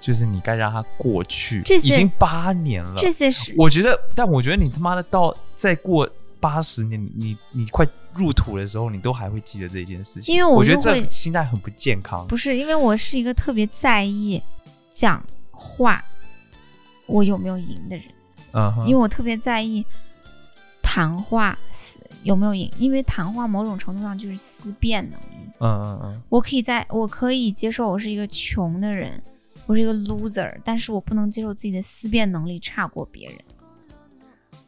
就是你该让它过去。已经八年了，这些是我觉得，但我觉得你他妈的到再过八十年，你你你快入土的时候，你都还会记得这件事情。因为我我觉得这心态很不健康。不是因为我是一个特别在意讲话我有没有赢的人，嗯哼，因为我特别在意谈话有没有赢，因为谈话某种程度上就是思辨能力。嗯嗯嗯，我可以在我可以接受我是一个穷的人，我是一个 loser，但是我不能接受自己的思辨能力差过别人。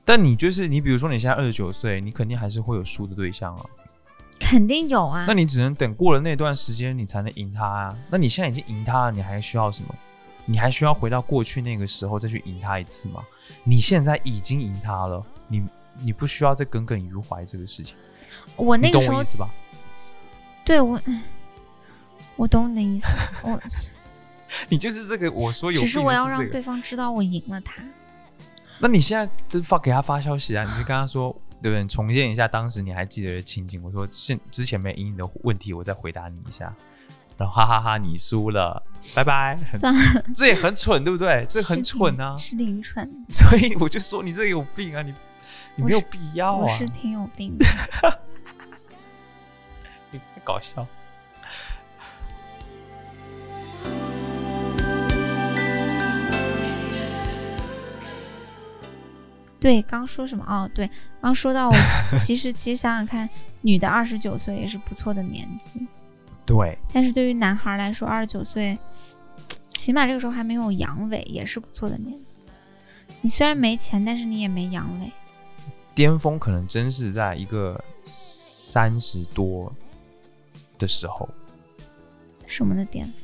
但你就是你，比如说你现在二十九岁，你肯定还是会有输的对象啊。肯定有啊那，你只能等过了那段时间，你才能赢他啊。那你现在已经赢他了，你还需要什么？你还需要回到过去那个时候再去赢他一次吗？你现在已经赢他了，你你不需要再耿耿于怀这个事情。我那个时候吧？对我，我懂你的意思，我 你就是这个我说有病的只是我要让对方知道我赢了他。那你现在就发给他发消息啊，你就跟他说，对不对？你重现一下当时你还记得的情景。我说现之前没赢你的问题，我再回答你一下。然后哈哈哈你输了，拜拜。算了，这也很蠢，对不对？这很蠢啊！是挺蠢，所以我就说你这个有病啊！你你没有必要啊！我是挺有病的。你太搞笑。对，刚说什么？哦，对，刚说到我，其实其实想想看，女的二十九岁也是不错的年纪，对，但是对于男孩来说，二十九岁，起码这个时候还没有阳痿，也是不错的年纪。你虽然没钱，但是你也没阳痿。巅峰可能真是在一个三十多的时候，什么的巅峰？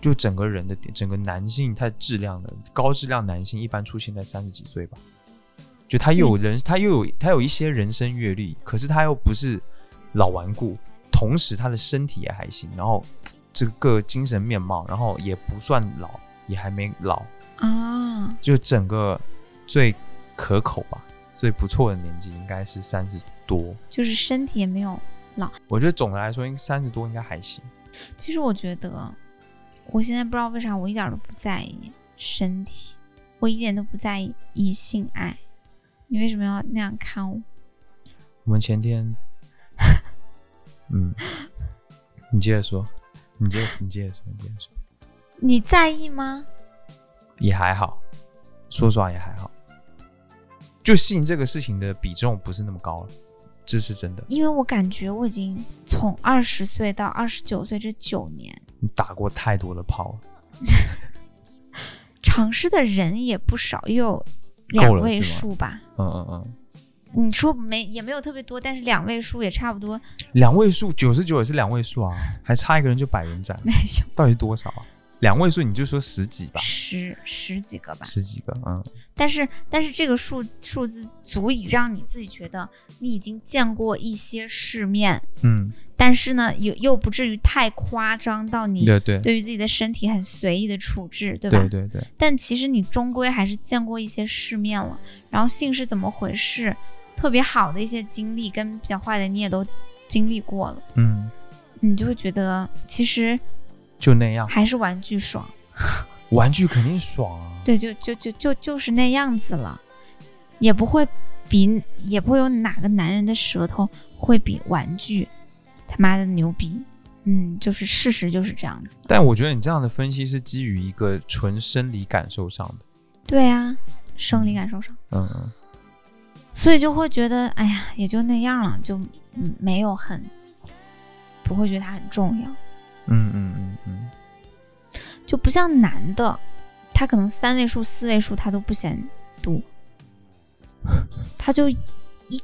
就整个人的点，整个男性他质量的高质量男性一般出现在三十几岁吧。就他又有人，他又有他有一些人生阅历，可是他又不是老顽固，同时他的身体也还行，然后这个精神面貌，然后也不算老，也还没老，啊，就整个最可口吧，最不错的年纪应该是三十多。就是身体也没有老。我觉得总的来说，应三十多应该还行。其实我觉得，我现在不知道为啥，我一点都不在意身体，我一点都不在意异性爱。你为什么要那样看我？我们前天，嗯，你接着说，你接着你接着说，你接着说，你在意吗？也还好，说实话也还好，就性这个事情的比重不是那么高了，这是真的。因为我感觉我已经从二十岁到二十九岁这九年，你打过太多的炮了，尝试的人也不少，也有够两位数吧。嗯嗯嗯，你说没也没有特别多，但是两位数也差不多。两位数，九十九也是两位数啊，还差一个人就百人斩，到底多少啊？两位数你就说十几吧，十十几个吧。十几个，嗯。但是但是这个数数字足以让你自己觉得你已经见过一些世面，嗯，但是呢又又不至于太夸张到你对对。对于自己的身体很随意的处置，对吧？对对对，但其实你终归还是见过一些世面了，然后性是怎么回事，特别好的一些经历跟比较坏的你也都经历过了，嗯，你就会觉得其实就那样，还是玩具爽。玩具肯定爽啊，对，就就就就就是那样子了，也不会比也不会有哪个男人的舌头会比玩具他妈的牛逼。嗯，就是事实就是这样子。但我觉得你这样的分析是基于一个纯生理感受上的，对啊，生理感受上，嗯。嗯，所以就会觉得，哎呀，也就那样了，就嗯没有很不会觉得它很重要，嗯嗯嗯。嗯，就不像男的，他可能三位数、四位数他都不嫌多，他就一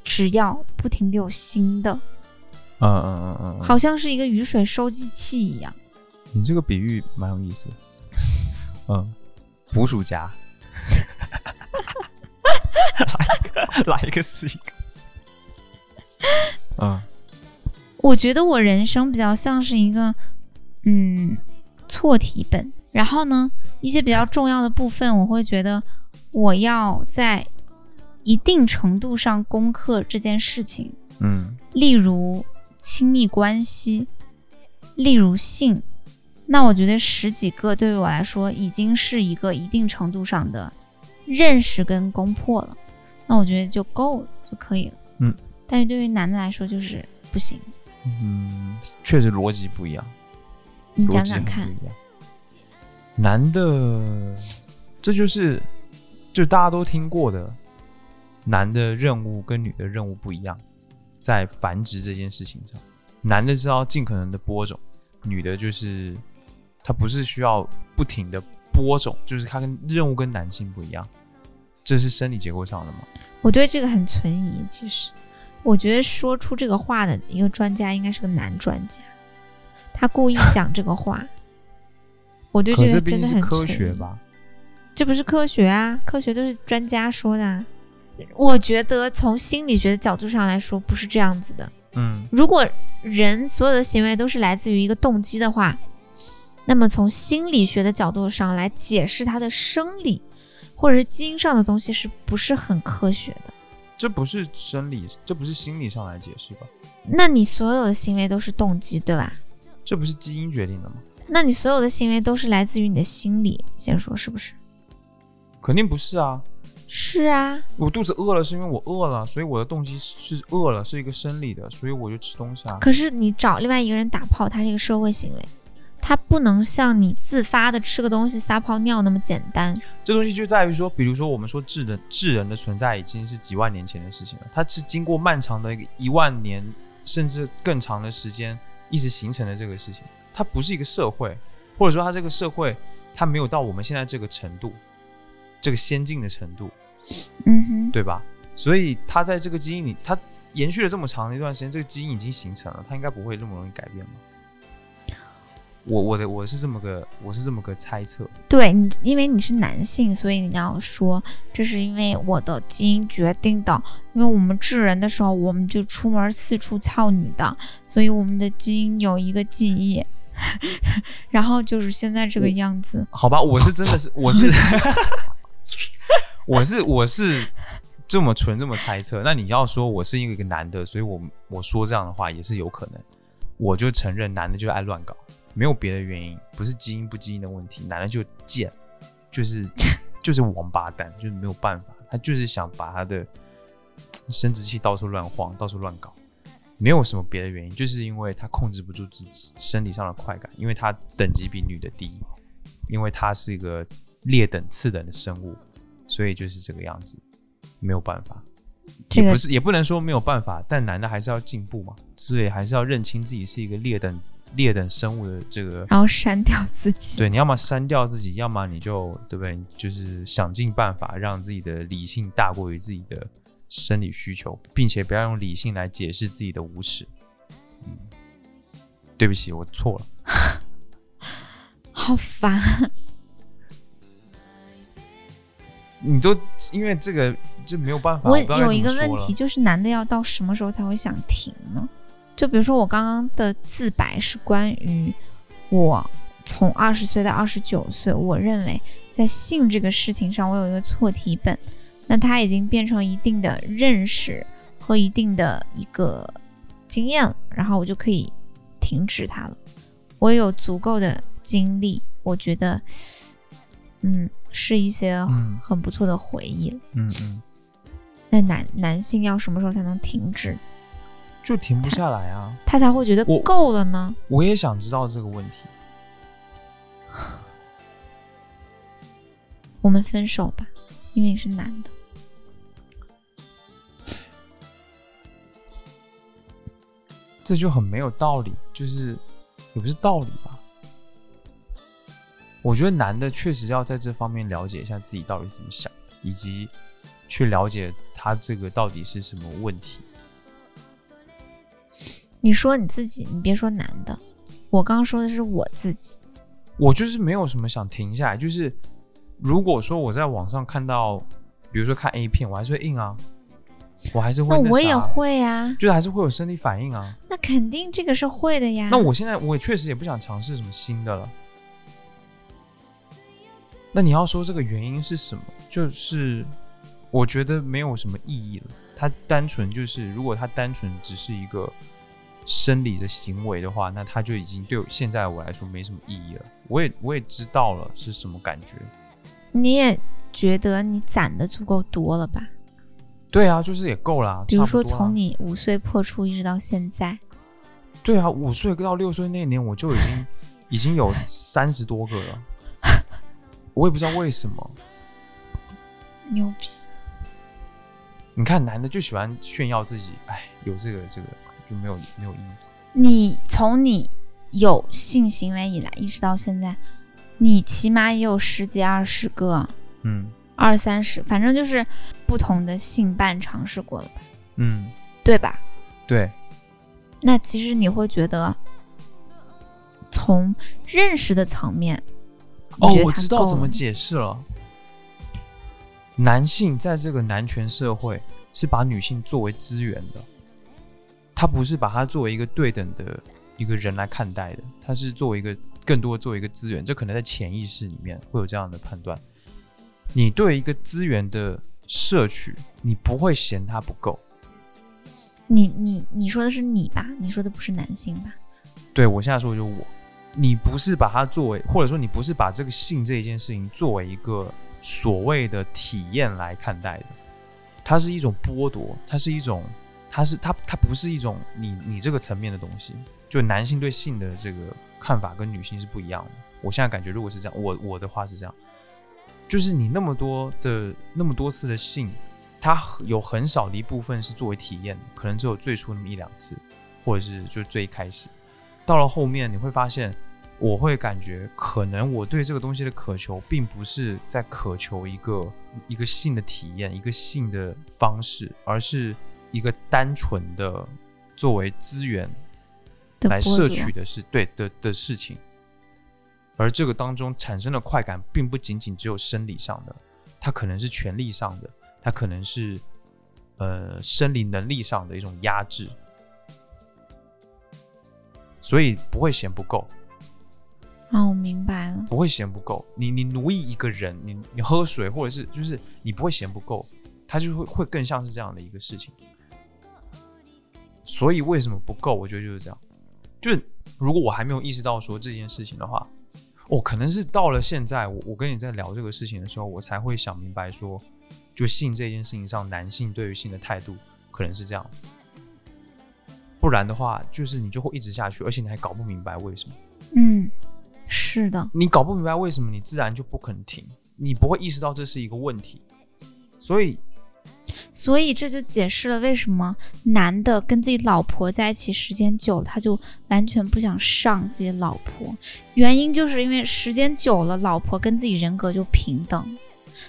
直要不停的有新的。嗯嗯嗯嗯嗯，好像是一个雨水收集器一样。你这个比喻蛮有意思，嗯，捕鼠夹，来一个，来一个是一个，嗯。我觉得我人生比较像是一个，嗯，错题本。然后呢，一些比较重要的部分，我会觉得我要在一定程度上攻克这件事情。嗯例如亲密关系，例如性。那我觉得十几个对于我来说已经是一个一定程度上的认识跟攻破了，那我觉得就够了，就可以了。嗯，但是对于男的来说就是不行。嗯，确实逻辑不一样，你讲讲看。男的，这就是就大家都听过的，男的任务跟女的任务不一样，在繁殖这件事情上，男的是要尽可能的播种，女的就是她不是需要不停的播种，就是她跟任务跟男性不一样，这是生理结构上的吗？我对这个很存疑。其实，我觉得说出这个话的一个专家应该是个男专家，他故意讲这个话。我对这个真的很科。学吧？这不是科学啊，科学都是专家说的、啊。我觉得从心理学的角度上来说，不是这样子的。嗯如果人所有的行为都是来自于一个动机的话，那么从心理学的角度上来解释他的生理或者是基因上的东西，是不是很科学的？这不是生理，这不是心理上来解释吧？那你所有的行为都是动机，对吧？这不是基因决定的吗？那你所有的行为都是来自于你的心理，先说是不是？肯定不是啊！是啊，我肚子饿了是因为我饿了，所以我的动机是饿了，是一个生理的，所以我就吃东西啊。可是你找另外一个人打炮，它是一个社会行为，它不能像你自发的吃个东西撒泡尿那么简单。这东西就在于说，比如说我们说智人智人的存在已经是几万年前的事情了，它是经过漫长的一个一万年甚至更长的时间一直形成的这个事情，它不是一个社会，或者说它这个社会它没有到我们现在这个程度，这个先进的程度，嗯哼，对吧？所以它在这个基因里，它延续了这么长的一段时间，这个基因已经形成了，它应该不会那么容易改变吗？我我的我是这么个我是这么个猜测，对你，因为你是男性，所以你要说这是因为我的基因决定的。因为我们治人的时候，我们就出门四处操女的，所以我们的基因有一个记忆，然后就是现在这个样子。好吧，我是真的是我是 我是我是这么纯这么猜测。那你要说我是因为一个男的，所以我我说这样的话也是有可能。我就承认男的就爱乱搞，没有别的原因，不是基因不基因的问题，男的就贱，就是 就是王八蛋，就是没有办法，他就是想把他的生殖器到处乱晃，到处乱搞。没有什么别的原因，就是因为他控制不住自己生理上的快感，因为他等级比女的低，因为他是一个劣等次等的生物，所以就是这个样子，没有办法。这个也不是也不能说没有办法，但男的还是要进步嘛，所以还是要认清自己是一个劣等劣等生物的这个。然后删掉自己。对，你要么删掉自己，要么你就对不对？就是想尽办法让自己的理性大过于自己的生理需求，并且不要用理性来解释自己的无耻。嗯，对不起，我错了。好烦。你都因为这个这没有办法。我有一个问题，就是男的要到什么时候才会想停呢？就比如说我刚刚的自白是关于我从二十岁到二十九岁，我认为在性这个事情上我有一个错题本，那它已经变成一定的认识和一定的一个经验了，然后我就可以停止它了。我有足够的经历，我觉得，嗯，是一些嗯很不错的回忆了。嗯嗯，那男男性要什么时候才能停止，就停不下来啊！他才会觉得我够了呢？我也想知道这个问题。我们分手吧，因为你是男的。这就很没有道理，就是也不是道理吧。我觉得男的确实要在这方面了解一下自己到底怎么想，以及去了解他这个到底是什么问题。你说你自己，你别说男的，我刚刚说的是我自己。我就是没有什么想停下来，就是如果说我在网上看到，比如说看 A 片，我还是会硬啊，我还是会那那我也会啊，就是还是会有生理反应啊。那肯定这个是会的呀。那我现在我也确实也不想尝试什么新的了。那你要说这个原因是什么？就是我觉得没有什么意义了。它单纯就是，如果它单纯只是一个生理的行为的话，那它就已经对我现在我来说没什么意义了。我也我也知道了是什么感觉。你也觉得你攒的足够多了吧？对啊，就是也够啦。比如说从你五岁破处一直到现在，对啊，五岁到六岁那年我就已经 已经有三十多个了，我也不知道为什么。牛逼！你看，男的就喜欢炫耀自己，哎，有这个这个就没有没有意思。你从你有性行为以来一直到现在，你起码也有十几二十个、嗯二三十，反正就是不同的性伴尝试过了吧，嗯，对吧？对，那其实你会觉得，从认识的层面，哦我知道怎么解释了。男性在这个男权社会是把女性作为资源的，他不是把它作为一个对等的一个人来看待的，他是作为一个更多作为一个资源，这可能在潜意识里面会有这样的判断。你对一个资源的摄取，你不会嫌它不够。你你你说的是你吧？你说的不是男性吧？对我现在说的就是我，你不是把它作为，或者说你不是把这个性这一件事情作为一个所谓的体验来看待的，它是一种剥夺，它是一种，它是它它不是一种你你这个层面的东西。就男性对性的这个看法跟女性是不一样的。我现在感觉，如果是这样，我我的话是这样，就是你那么多的那么多次的性，它有很少的一部分是作为体验，可能只有最初那么一两次，或者是就最开始。到了后面，你会发现，我会感觉可能我对这个东西的渴求，并不是在渴求一个一个性的体验，一个性的方式，而是一个单纯的作为资源来摄取的是对的的事情。而这个当中产生的快感，并不仅仅只有生理上的，它可能是权力上的，它可能是呃生理能力上的一种压制，所以不会嫌不够，哦，我明白了。不会嫌不够。你你奴役一个人，你你喝水或者是就是你不会嫌不够，它就会会更像是这样的一个事情。所以为什么不够？我觉得就是这样，就是如果我还没有意识到说这件事情的话，哦，可能是到了现在，我我跟你在聊这个事情的时候，我才会想明白说，就性这件事情上，男性对于性的态度可能是这样。不然的话，就是你就会一直下去，而且你还搞不明白为什么。嗯，是的，你搞不明白为什么，你自然就不可能停，你不会意识到这是一个问题。所以，所以这就解释了为什么男的跟自己老婆在一起时间久了，他就完全不想上自己老婆，原因就是因为时间久了，老婆跟自己人格就平等。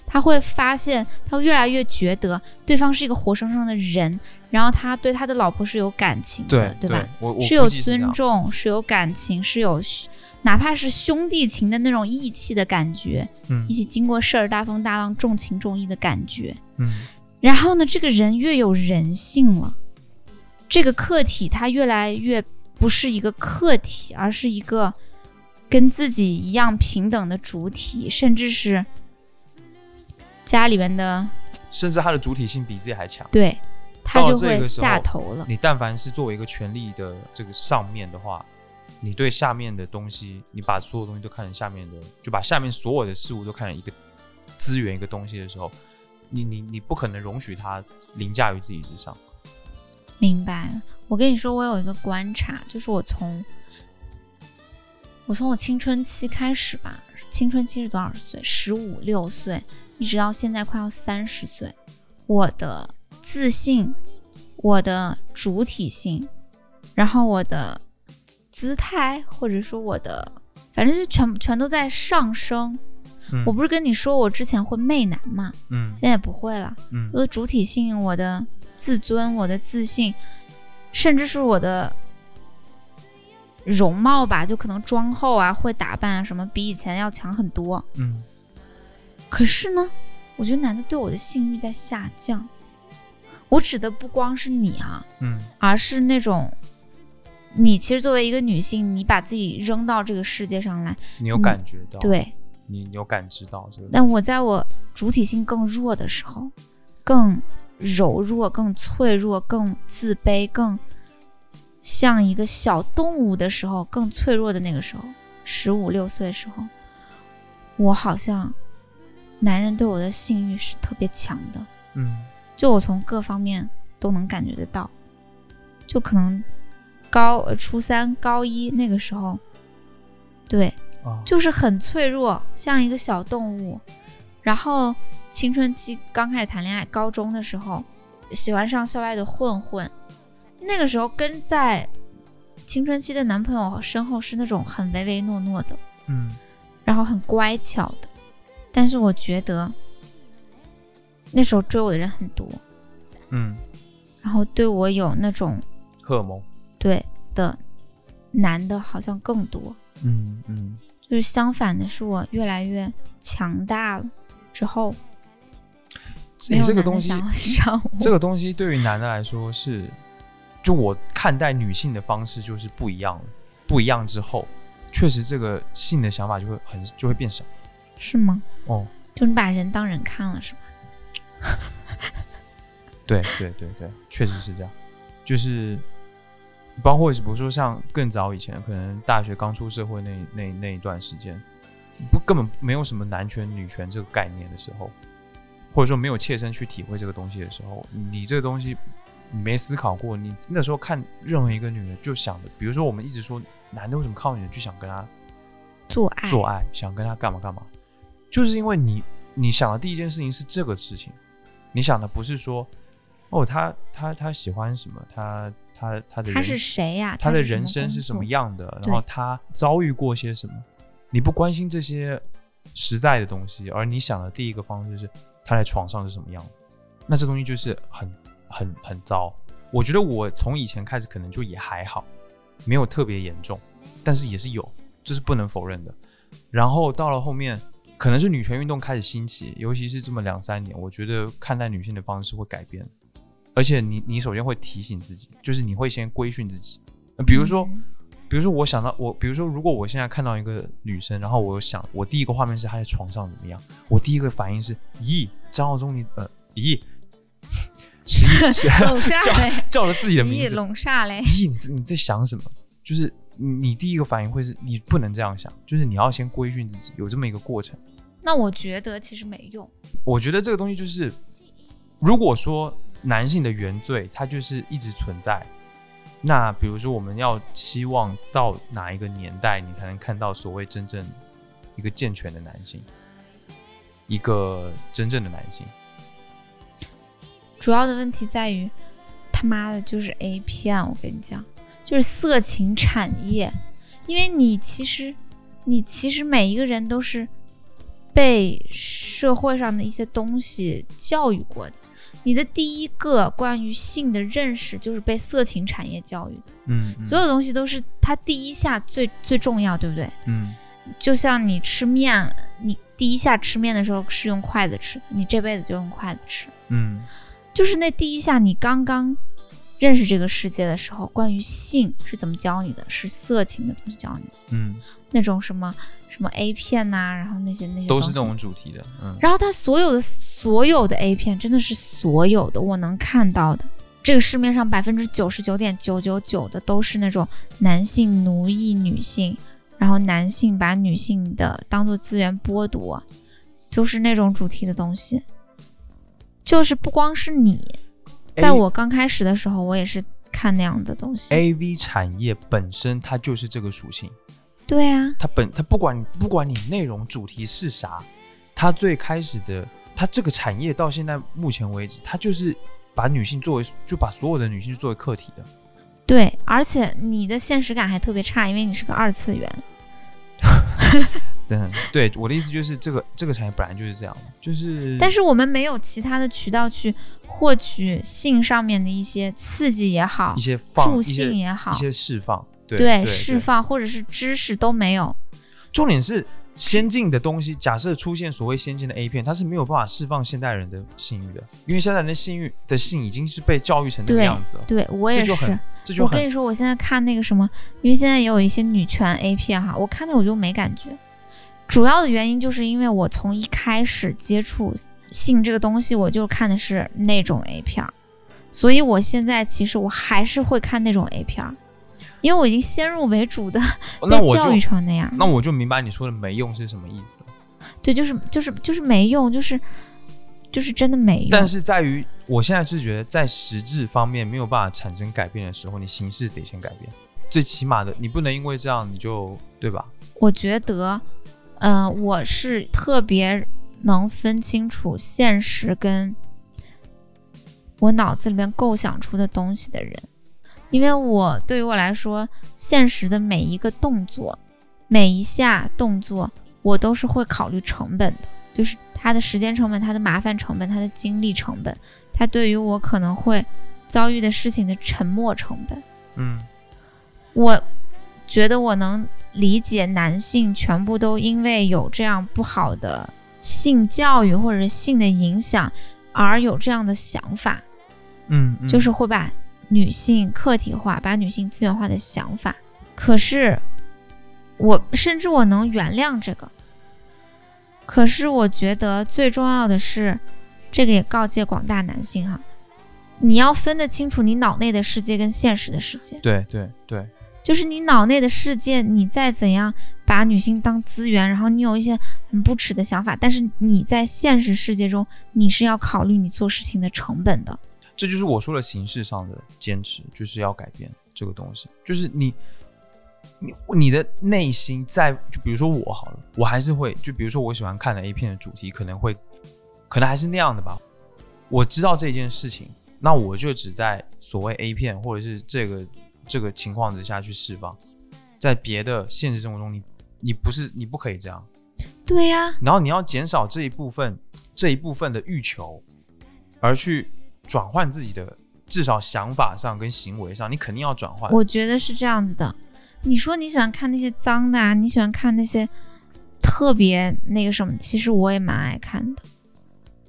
他会发现，他越来越觉得对方是一个活生生的人，然后他对他的老婆是有感情的，对吧？？是有尊重，是有感情，是有哪怕是兄弟情的那种义气的感觉，嗯一起经过事儿大风大浪、重情重义的感觉。嗯然后呢，这个人越有人性了，这个客体他越来越不是一个客体，而是一个跟自己一样平等的主体，甚至是家里面的，甚至他的主体性比自己还强。对他就会下头了。你但凡是作为一个权力的这个上面的话，你对下面的东西，你把所有东西都看成下面的，就把下面所有的事物都看成一个资源、一个东西的时候，你你你不可能容许它凌驾于自己之上。明白了。我跟你说，我有一个观察，就是我从我从我青春期开始吧，青春期是多少岁？十五六岁，一直到现在快要三十岁，我的自信，我的主体性，然后我的姿态，或者说我的，反正是全全都在上升。嗯我不是跟你说我之前会媚男嘛，嗯现在也不会了。嗯我的主体性、我的自尊、我的自信，甚至是我的容貌吧，就可能妆后啊、会打扮啊什么，比以前要强很多。嗯可是呢，我觉得男的对我的性欲在下降。我指的不光是你啊，嗯而是那种你其实作为一个女性，你把自己扔到这个世界上来，你有感觉到，，对。你你有感知到这个，但我在我主体性更弱的时候，更柔弱、更脆弱、更自卑、更像一个小动物的时候，更脆弱的那个时候，十五六岁的时候，我好像男人对我的性欲是特别强的，嗯。就我从各方面都能感觉得到，就可能高呃初三、高一那个时候，对，啊，就是很脆弱，像一个小动物。然后青春期刚开始谈恋爱，高中的时候喜欢上校外的混混，那个时候跟在青春期的男朋友身后是那种很唯唯诺诺的，嗯然后很乖巧的。但是我觉得那时候追我的人很多，嗯，然后对我有那种荷尔蒙，对的男的好像更多。嗯嗯就是相反的，是我越来越强大了之后，没你有这个东西。这个东西对于男的来说是，就我看待女性的方式就是不一样了，不一样之后，确实这个性的想法就会很就会变少。是吗？哦，就你把人当人看了是吧？对对对对，确实是这样，就是包括比如说像更早以前，可能大学刚出社会那那那一段时间，不根本没有什么男权女权这个概念的时候，或者说没有切身去体会这个东西的时候，你这个东西你没思考过，你那时候看任何一个女人就想的，比如说我们一直说男的为什么靠女人就想跟她做爱，做爱，想跟他干嘛干嘛，就是因为你你想的第一件事情是这个事情，你想的不是说哦他他他喜欢什么，他他他的人他是谁呀、他的人生是什么？样的，然后他遭遇过些什么，你不关心这些实在的东西，而你想的第一个方式是他在床上是什么样的，那这东西就是很很很糟。我觉得我从以前开始可能就也还好，没有特别严重，但是也是有，这是不能否认的。然后到了后面，可能是女权运动开始兴起，尤其是这么两三年，我觉得看待女性的方式会改变。而且你你首先会提醒自己，就是你会先规训自己。呃比如说，嗯比如说我想到我，比如说如果我现在看到一个女生，然后我有想，我第一个画面是她在床上怎么样，我第一个反应是，咦，张浩宗你呃，咦，十一是拢煞嘞，叫了自己的名咦，字，拢煞嘞，咦，你在你在想什么？就是你你第一个反应会是你不能这样想，就是你要先规训自己，有这么一个过程。那我觉得其实没用。我觉得这个东西就是，如果说男性的原罪它就是一直存在，那比如说我们要期望到哪一个年代，你才能看到所谓真正一个健全的男性，一个真正的男性？主要的问题在于，他妈的就是 A 片，我跟你讲，就是色情产业。因为你其实，你其实每一个人都是被社会上的一些东西教育过的。你的第一个关于性的认识就是被色情产业教育的，嗯，嗯所有东西都是它第一下最最重要，对不对？嗯就像你吃面，你第一下吃面的时候是用筷子吃的，你这辈子就用筷子吃。嗯就是那第一下你刚刚认识这个世界的时候，关于性是怎么教你的？是色情的东西教你的，嗯，那种什么什么 A 片呐、然后那些那些都是这种主题的，嗯然后他所有的所有的 A 片，真的是所有的我能看到的，这个市面上百分之九十九点九九九的都是那种男性奴役女性，然后男性把女性的当做资源剥夺，就是那种主题的东西。就是不光是你，在我刚开始的时候，我也是看那样的东西。A V 产业本身它就是这个属性，对啊，它本它不管不管你内容主题是啥，它最开始的它这个产业到现在目前为止，它就是把女性作为就把所有的女性作为客体的。对，而且你的现实感还特别差，因为你是个二次元。对对，我的意思就是这个这个产业本来就是这样的，就是但是我们没有其他的渠道去获取性上面的一些刺激也好一，些放性也好一，些释放，对释放或者是知识都没有。重点是先进的东西，假设出现所谓先进的 A 片，它是没有办法释放现代人的性欲的，因为现代人的性欲的性已经是被教育成那个样子了。对我也是，这就很我跟你说，我现在看那个什么，因为现在也有一些女权 A 片哈，我看那我就没感觉。主要的原因就是因为我从一开始接触性这个东西，我就看的是那种 A 片儿，所以我现在其实我还是会看那种 A 片儿，因为我已经先入为主的被教育成那样。那我就明白你说的没用是什么意思了。对，就是就是就是没用，就是就是真的没用。但是在于我现在是觉得，在实质方面没有办法产生改变的时候，你形式得先改变。最起码的，你不能因为这样你就对吧？我觉得，嗯、我是特别能分清楚现实跟我脑子里面构想出的东西的人，因为我对于我来说，现实的每一个动作，每一下动作，我都是会考虑成本的，就是它的时间成本、它的麻烦成本、它的精力成本，它对于我可能会遭遇的事情的沉没成本。嗯。我觉得我能理解男性全部都因为有这样不好的性教育或者性的影响而有这样的想法，嗯，嗯就是会把女性客体化、把女性资源化的想法。可是我甚至我能原谅这个，可是我觉得最重要的是，这个也告诫广大男性哈，你要分得清楚你脑内的世界跟现实的世界。对对对，就是你脑内的世界，你再怎样把女性当资源，然后你有一些很不耻的想法，但是你在现实世界中，你是要考虑你做事情的成本的。这就是我说的形式上的坚持，就是要改变这个东西。就是你，你你的内心在，就比如说我好了，我还是会，就比如说我喜欢看的 A 片的主题，可能会，可能还是那样的吧。我知道这件事情，那我就只在所谓 A 片或者是这个这个情况之下去释放，在别的现实生活中你，你不是你不可以这样。对呀、然后你要减少这一部分这一部分的欲求，而去转换自己的至少想法上跟行为上，你肯定要转换。我觉得是这样子的。你说你喜欢看那些脏的啊，你喜欢看那些特别那个什么，其实我也蛮爱看的。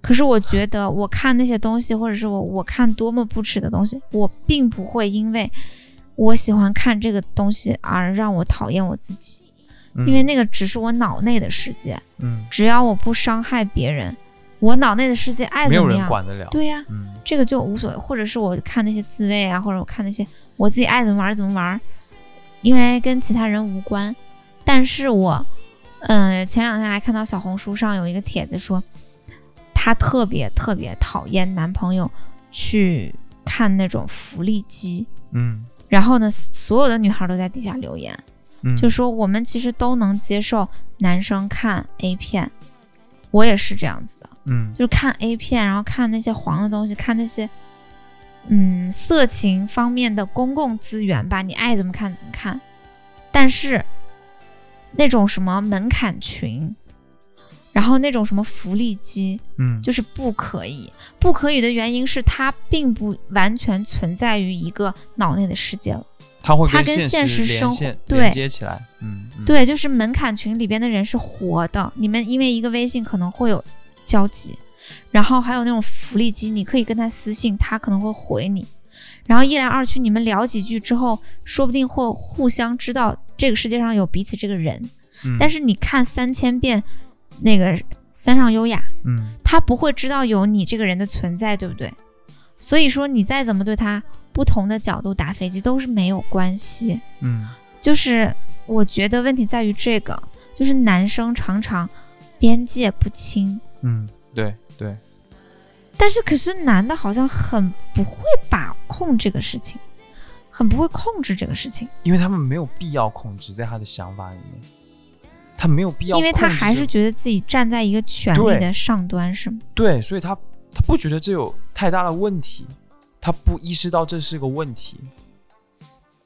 可是我觉得我看那些东西，或者是我我看多么不耻的东西，我并不会因为我喜欢看这个东西而让我讨厌我自己。嗯因为那个只是我脑内的世界，嗯，只要我不伤害别人，我脑内的世界爱没有人怎么样，管得了。对呀、嗯这个就无所谓。或者是我看那些自慰啊，或者我看那些我自己爱怎么玩怎么玩，因为跟其他人无关。但是我，嗯、前两天还看到小红书上有一个帖子说，她特别特别讨厌男朋友去看那种福利机，嗯然后呢，所有的女孩都在底下留言。嗯，就说我们其实都能接受男生看 A 片，我也是这样子的，嗯就是看 A 片，然后看那些黄的东西，看那些嗯色情方面的公共资源吧，你爱怎么看怎么看。但是那种什么门槛群，然后那种什么福利机，嗯，就是不可以。不可以的原因是它并不完全存在于一个脑内的世界了。它会它跟现现实生活对接起来，嗯，嗯，对，就是门槛群里边的人是活的，你们因为一个微信可能会有交集，然后还有那种福利机，你可以跟他私信，他可能会回你，然后一来二去，你们聊几句之后，说不定会互相知道这个世界上有彼此这个人。嗯但是你看三千遍那个三上优雅，嗯。他不会知道有你这个人的存在，对不对？所以说你再怎么对他不同的角度打飞机都是没有关系。嗯。就是我觉得问题在于这个，就是男生常常边界不清，嗯，对对，但是可是男的好像很不会把控这个事情，很不会控制这个事情，因为他们没有必要控制在他的想法里面，他没有必要因为他还是觉得自己站在一个权力的上端，是吗？对，所以他他不觉得这有太大的问题，他不意识到这是个问题。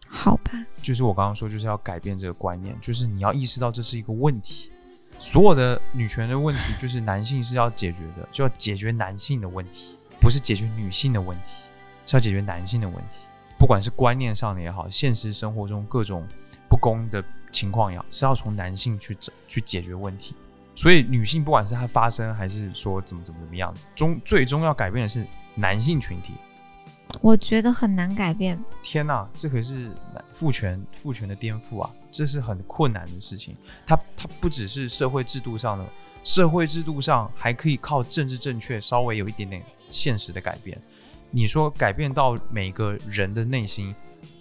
好吧，就是我刚刚说，就是要改变这个观念，就是你要意识到这是一个问题。所有的女权的问题，就是男性是要解决的，就要解决男性的问题，不是解决女性的问题，是要解决男性的问题。不管是观念上的也好，现实生活中各种不公的情况也好，是要从男性去找去解决问题。所以女性不管是她发声，还是说怎么怎么怎么样，终最终要改变的是男性群体。我觉得很难改变。天呐，这可是男父权父权的颠覆啊！这是很困难的事情。它它不只是社会制度上的，社会制度上还可以靠政治正确稍微有一点点现实的改变。你说改变到每个人的内心，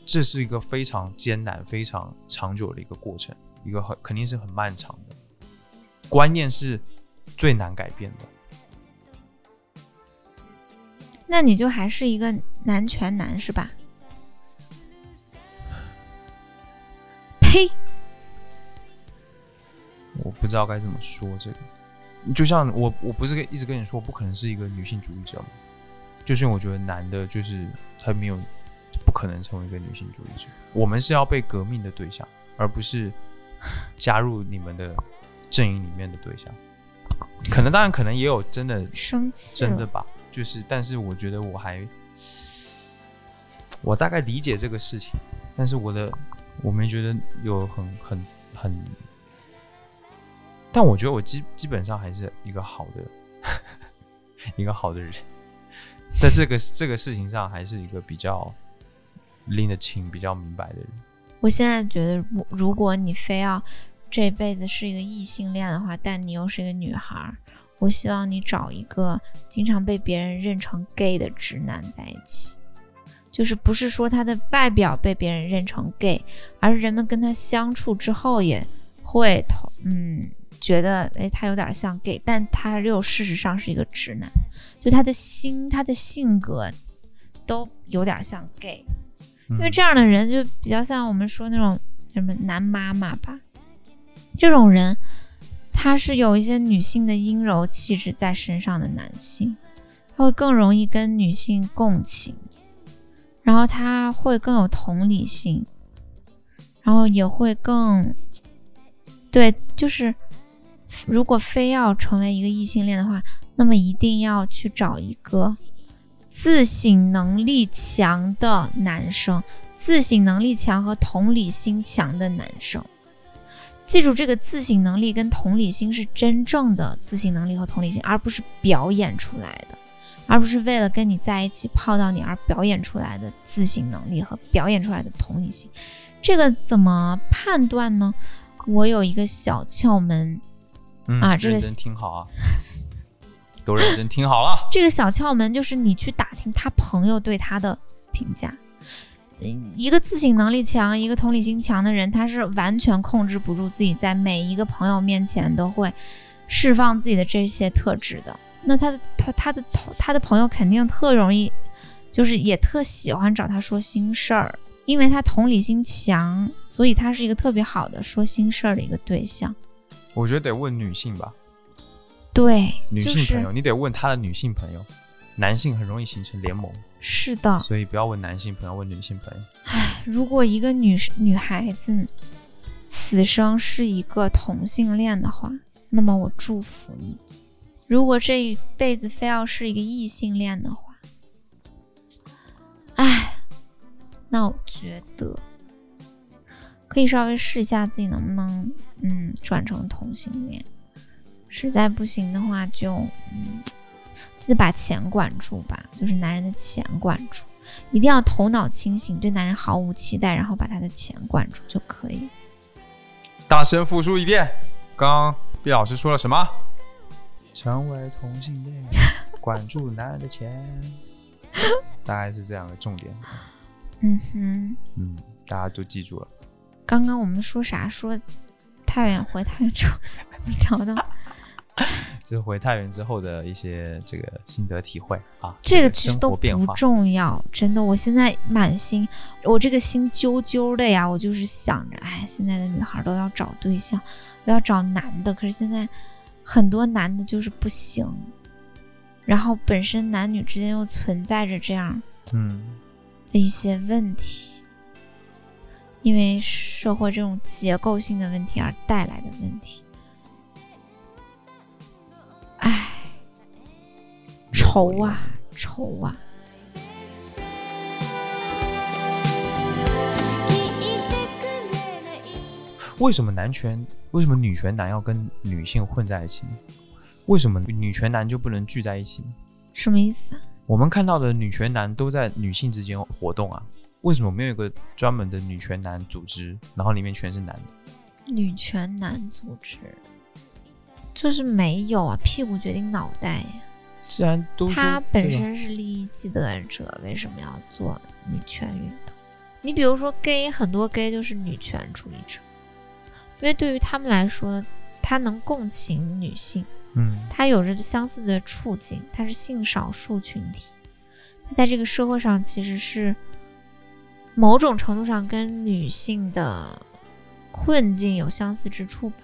这是一个非常艰难、非常长久的一个过程，一个很肯定是很漫长的。观念是最难改变的。那你就还是一个男权男是吧？呸！我不知道该怎么说这个。就像我，我不是跟一直跟你说，我不可能是一个女性主义者吗？就是因为我觉得男的，就是他没有不可能成为一个女性主义者。我们是要被革命的对象，而不是 加入你们的阵营里面的对象。可能当然可能也有真的生气。真的吧，就是但是我觉得我还我大概理解这个事情，但是我的我没觉得有很很很，但我觉得我基基本上还是一个好的 一个好的人，在这个这个事情上还是一个比较拎得清、比较明白的人。我现在觉得，如如果你非要这辈子是一个异性恋的话，但你又是一个女孩儿，我希望你找一个经常被别人认成 gay 的直男在一起。就是不是说他的外表被别人认成 gay，而是人们跟他相处之后也会同嗯觉得哎他有点像 gay，但他又事实上是一个直男，就他的心他的性格都有点像 gay。因因为这样的人就比较像我们说那种什么男妈妈吧，这种人他是有一些女性的阴柔气质在身上的男性，他会更容易跟女性共情，然后他会更有同理心，然后也会更对，就是如果非要成为一个异性恋的话，那么一定要去找一个。自省能力强的男生，自省能力强和同理心强的男生。记住，这个自省能力跟同理心是真正的自省能力和同理心，而不是表演出来的，而不是为了跟你在一起泡到你而表演出来的自省能力和表演出来的同理心。这个怎么判断呢？我有一个小窍门，嗯啊这个认真听好啊，都认真听好了。这个小窍门就是你去打听他朋友对他的评价。嗯一个自省能力强、一个同理心强的人，他是完全控制不住自己在每一个朋友面前都会释放自己的这些特质的。那他的他他的他的朋友肯定特容易，就是也特喜欢找他说心事儿，因为他同理心强，所以他是一个特别好的说心事儿的一个对象。我觉得得问女性吧，对，女性朋友，你得问她的女性朋友。男性很容易形成联盟，是的。所以不要问男性朋友，问女性朋友。唉如果一个女女孩子此生是一个同性恋的话，那么我祝福你。如果这一辈子非要是一个异性恋的话，唉，那我觉得可以稍微试一下自己能不能，嗯，转成同性恋。实在不行的话就，嗯，记得把钱管住吧，就是男人的钱管住，一定要头脑清醒，对男人毫无期待，然后把他的钱管住就可以。大声复述一遍，刚刚毕老师说了什么？成为同性恋，管住男人的钱，大概是这样的重点。嗯哼，嗯，大家都记住了。刚刚我们说啥？说太原回太原 找到 就是回太原之后的一些这个心得体会啊。这个其实都不。重要，真的。我现在满心，我这个心揪揪的呀，我就是想着，哎，现在的女孩都要找对象，都要找男的，可是现在很多男的就是不行，然后本身男女之间又存在着这样嗯，的一些问题，因为社会这种结构性的问题而带来的问题。唉，愁啊，愁啊！为什么男权？为什么女权男要跟女性混在一起呢？为什么女权男就不能聚在一起呢？什么意思啊？我们看到的女权男都在女性之间活动啊，为什么没有一个专门的女权男组织，然后里面全是男的？女权男组织就是没有啊，屁股决定脑袋呀。既然都说他本身是利益既得者，为什么要做女权运动？你比如说 gay，很多 gay 就是女权主义者，因为对于他们来说，他能共情女性，嗯他有着相似的处境，他是性少数群体，他在这个社会上其实是某种程度上跟女性的困境有相似之处吧，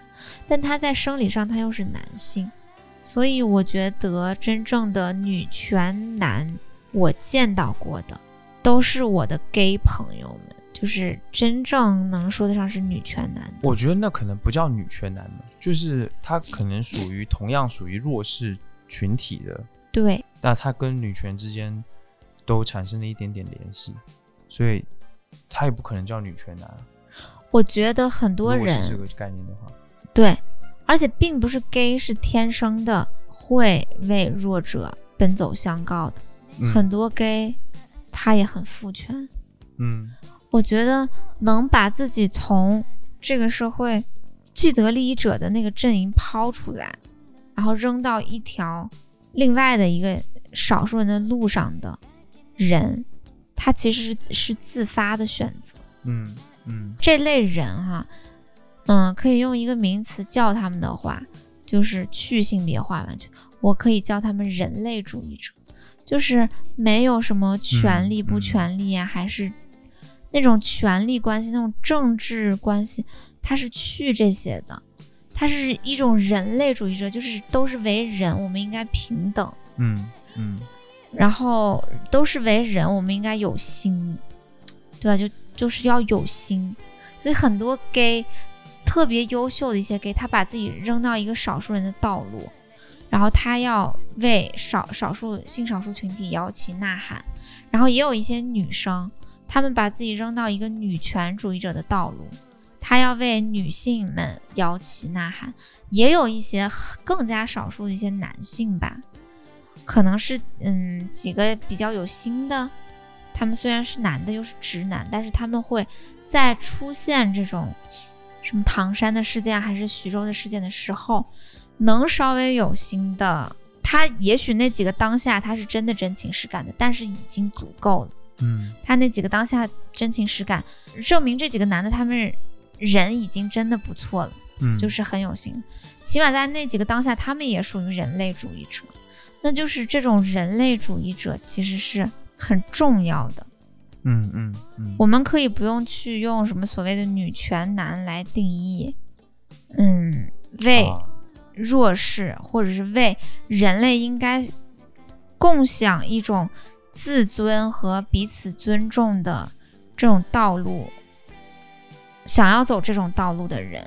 但他在生理上他又是男性，所以我觉得真正的女权男，我见到过的都是我的 gay 朋友们，就是真正能说得上是女权男。我觉得那可能不叫女权男的，就是他可能属于同样属于弱势群体的，对，那他跟女权之间都产生了一点点联系，所以他也不可能叫女权男啊。我觉得很多人这个概念的话，对，而且并不是 gay 是天生的会为弱者奔走相告的，嗯很多 gay 他也很父权。嗯我觉得能把自己从这个社会既得利益者的那个阵营抛出来，然后扔到一条另外的一个少数人的路上的人，他其实是是自发的选择。嗯嗯这类人哈，嗯，可以用一个名词叫他们的话，就是去性别化完全。我可以叫他们人类主义者，就是没有什么权利不权利啊，还是那种权力关系、那种政治关系，它是去这些的。它是一种人类主义者，就是都是为人，我们应该平等，嗯嗯然后都是为人，我们应该有心，对吧？就就是要有心，所以很多 gay 特别优秀的一些 gay，他把自己扔到一个少数人的道路，然后他要为少少数性少数群体摇旗呐喊，然后也有一些女生，她们把自己扔到一个女权主义者的道路。她要为女性们摇旗呐喊，也有一些更加少数的一些男性吧，可能是嗯几个比较有心的，他们虽然是男的又是直男，但是他们会在出现这种什么唐山的事件还是徐州的事件的时候，能稍微有心的，他也许那几个当下他是真的真情实感的，但是已经足够了。嗯他那几个当下真情实感，证明这几个男的他们人已经真的不错了。嗯，就是很有心，起码在那几个当下，他们也属于人类主义者。那就是这种人类主义者其实是很重要的。嗯嗯嗯，我们可以不用去用什么所谓的女权男来定义，嗯，为啊。弱势或者是为人类应该共享一种自尊和彼此尊重的这种道路，想要走这种道路的人，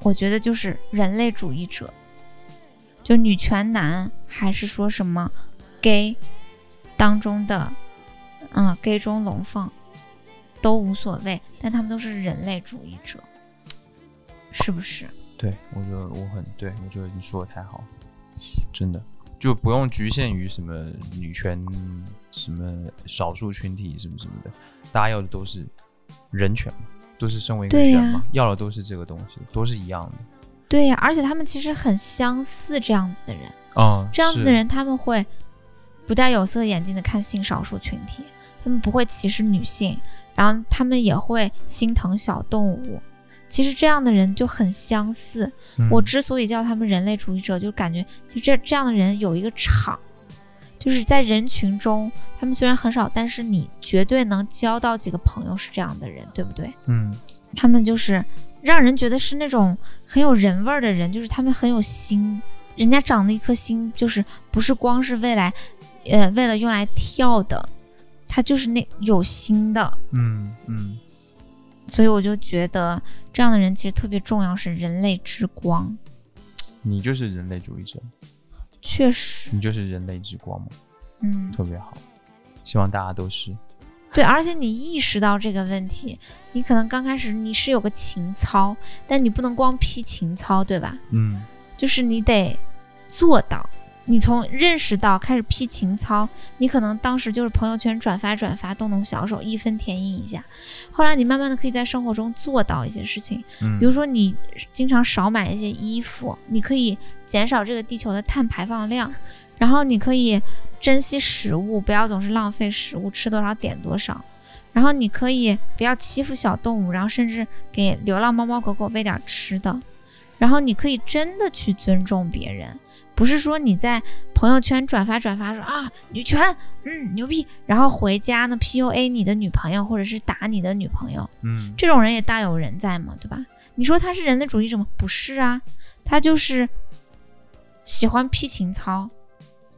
我觉得就是人类主义者。就女权男，还是说什么 gay 当中的，嗯，gay 中龙凤都无所谓，但他们都是人类主义者，是不是？对我觉得我很对，我觉得你说的太好了，真的就不用局限于什么女权、什么少数群体什么什么的，大家要的都是人权嘛，都是身为一个人嘛，要的都是这个东西，都是一样的。对呀、而且他们其实很相似，这样子的人，嗯，这样子的人他们会不戴有色眼镜的看性少数群体，他们不会歧视女性，然后他们也会心疼小动物。其实这样的人就很相似。嗯我之所以叫他们人类主义者，就感觉其实这这样的人有一个场，就是在人群中，他们虽然很少，但是你绝对能交到几个朋友是这样的人，对不对？嗯他们就是让人觉得是那种很有人味儿的人，就是他们很有心，人家长的一颗心就是不是光是为来，呃，为了用来跳的，他就是那有心的，嗯嗯，所以我就觉得这样的人其实特别重要，是人类之光，你就是人类主义者，确实，你就是人类之光嘛，嗯，特别好，希望大家都是。对，而且你意识到这个问题，你可能刚开始你是有个情操，但你不能光批情操，对吧？嗯。就是你得做到。你从认识到开始批情操，你可能当时就是朋友圈转发转发，动动小手，义愤填膺一下。后来你慢慢的可以在生活中做到一些事情，嗯，比如说你经常少买一些衣服，你可以减少这个地球的碳排放量，然后你可以珍惜食物，不要总是浪费食物，吃多少点多少。然后你可以不要欺负小动物，然后甚至给流浪猫猫狗狗喂点吃的。然后你可以真的去尊重别人，不是说你在朋友圈转发转发说啊女权，嗯牛逼，然后回家呢 PUA 你的女朋友或者是打你的女朋友，嗯这种人也大有人在嘛，对吧？你说他是人的主义者吗？不是啊，他就是喜欢批情操，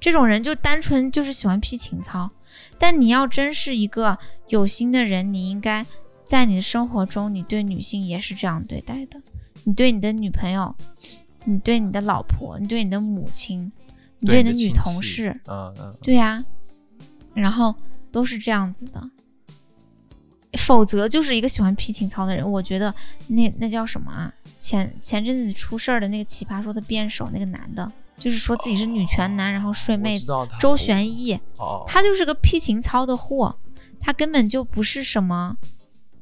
这种人就单纯就是喜欢批情操。但你要真是一个有心的人，你应该在你的生活中，你对女性也是这样对待的。你对你的女朋友，你对你的老婆，你对你的母亲，你对你的女同事，嗯嗯，对呀、然后都是这样子的，否则就是一个喜欢批情操的人。我觉得那那叫什么啊？前前阵子出事儿的那个奇葩说的辩手，那个男的，就是说自己是女权男，然后睡妹子。周旋义，哦，他就是个批情操的货，他根本就不是什么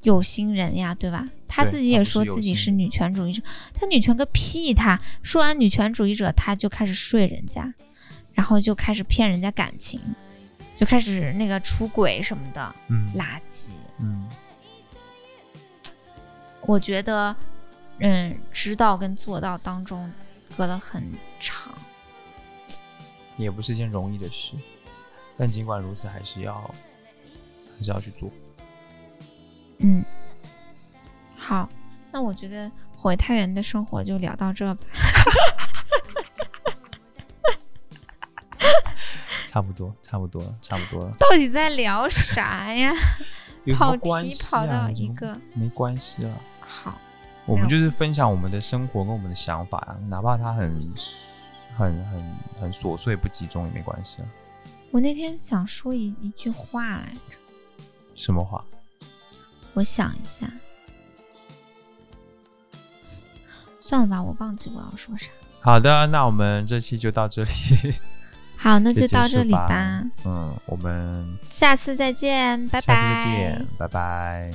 有心人呀，对吧？他自己也说自己是女权主义者，他女权个屁他！说完女权主义者，他就开始睡人家，然后就开始骗人家感情，就开始那个出轨什么的，嗯垃圾。嗯我觉得，嗯，知道跟做到当中隔了很长。也不是一件容易的事，但尽管如此，还是要还是要去做。嗯，好，那我觉得回太原的生活就聊到这吧。差不多，差不多了，差不多了。到底在聊啥呀？有什跑么关题系跑到一个没关系了。好，我们就是分享我们的生活跟我们的想法啊，哪怕它很很很很琐碎不集中也没关系啊。我那天想说一一句话来着，什么话？我想一下，算了吧，我忘记我要说啥。好的，那我们这期就到这里，好，那就到这里吧，嗯，我们下次再见，拜拜。下次再见，拜拜